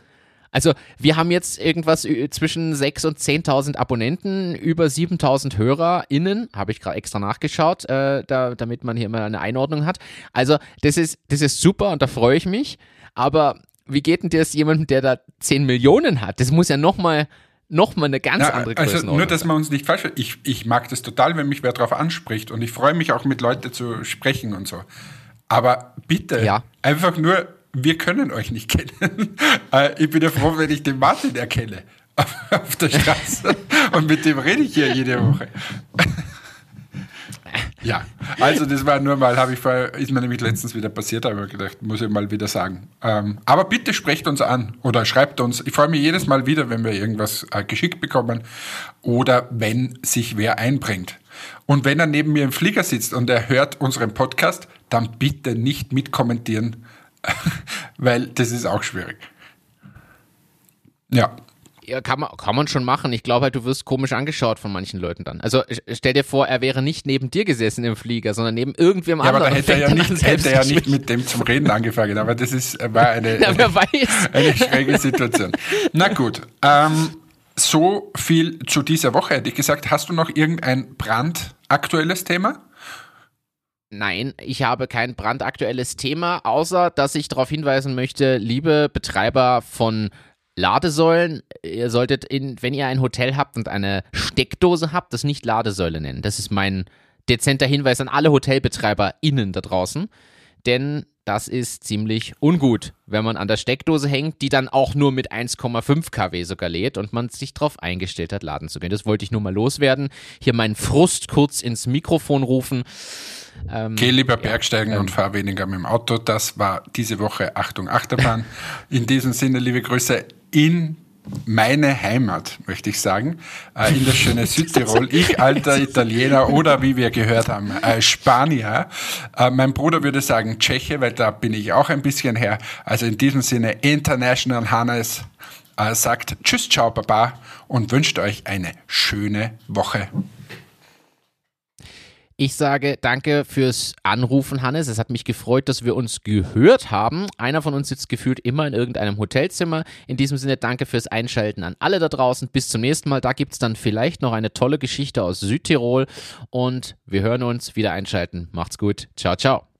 A: Also wir haben jetzt irgendwas zwischen 6.000 und 10.000 Abonnenten, über 7.000 HörerInnen, habe ich gerade extra nachgeschaut, äh, da, damit man hier mal eine Einordnung hat. Also das ist, das ist super und da freue ich mich. Aber wie geht denn das jemandem, der da 10 Millionen hat? Das muss ja nochmal noch mal eine ganz ja, andere
B: Größenordnung. Also nur, dass man uns nicht falsch. Ich, ich mag das total, wenn mich wer darauf anspricht und ich freue mich auch mit Leuten zu sprechen und so. Aber bitte, ja. einfach nur wir können euch nicht kennen. Äh, ich bin ja froh, wenn ich den Martin erkenne auf der Straße. Und mit dem rede ich hier jede Woche. Ja, also das war nur mal, habe ich vorher, ist mir nämlich letztens wieder passiert, habe ich gedacht, muss ich mal wieder sagen. Ähm, aber bitte sprecht uns an oder schreibt uns. Ich freue mich jedes Mal wieder, wenn wir irgendwas äh, geschickt bekommen oder wenn sich wer einbringt. Und wenn er neben mir im Flieger sitzt und er hört unseren Podcast, dann bitte nicht mitkommentieren, (laughs) weil das ist auch schwierig. Ja.
A: Ja, kann man, kann man schon machen. Ich glaube halt, du wirst komisch angeschaut von manchen Leuten dann. Also stell dir vor, er wäre nicht neben dir gesessen im Flieger, sondern neben irgendwem ja, anderen.
B: Aber da hätte er ja nicht, hätte er nicht mit dem zum Reden angefangen. Aber das ist, war eine, (laughs)
A: Na, weiß. (laughs)
B: eine schräge Situation. Na gut. Ähm, so viel zu dieser Woche hätte ich gesagt. Hast du noch irgendein brandaktuelles Thema?
A: Nein, ich habe kein brandaktuelles Thema, außer dass ich darauf hinweisen möchte, liebe Betreiber von Ladesäulen, ihr solltet, in, wenn ihr ein Hotel habt und eine Steckdose habt, das nicht Ladesäule nennen. Das ist mein dezenter Hinweis an alle HotelbetreiberInnen da draußen. Denn das ist ziemlich ungut, wenn man an der Steckdose hängt, die dann auch nur mit 1,5 kW sogar lädt und man sich darauf eingestellt hat, laden zu gehen. Das wollte ich nur mal loswerden. Hier meinen Frust kurz ins Mikrofon rufen.
B: Ähm, Geh lieber Bergsteigen ja, ähm, und fahr weniger mit dem Auto. Das war diese Woche Achtung Achterbahn. (laughs) in diesem Sinne, liebe Grüße in meine Heimat, möchte ich sagen, äh, in das schöne Südtirol. Ich, alter Italiener oder wie wir gehört haben, äh, Spanier. Äh, mein Bruder würde sagen Tscheche, weil da bin ich auch ein bisschen her. Also in diesem Sinne, International Hannes sagt Tschüss, ciao, Baba und wünscht euch eine schöne Woche.
A: Ich sage danke fürs Anrufen, Hannes. Es hat mich gefreut, dass wir uns gehört haben. Einer von uns sitzt gefühlt immer in irgendeinem Hotelzimmer. In diesem Sinne danke fürs Einschalten an alle da draußen. Bis zum nächsten Mal. Da gibt es dann vielleicht noch eine tolle Geschichte aus Südtirol. Und wir hören uns wieder einschalten. Macht's gut. Ciao, ciao.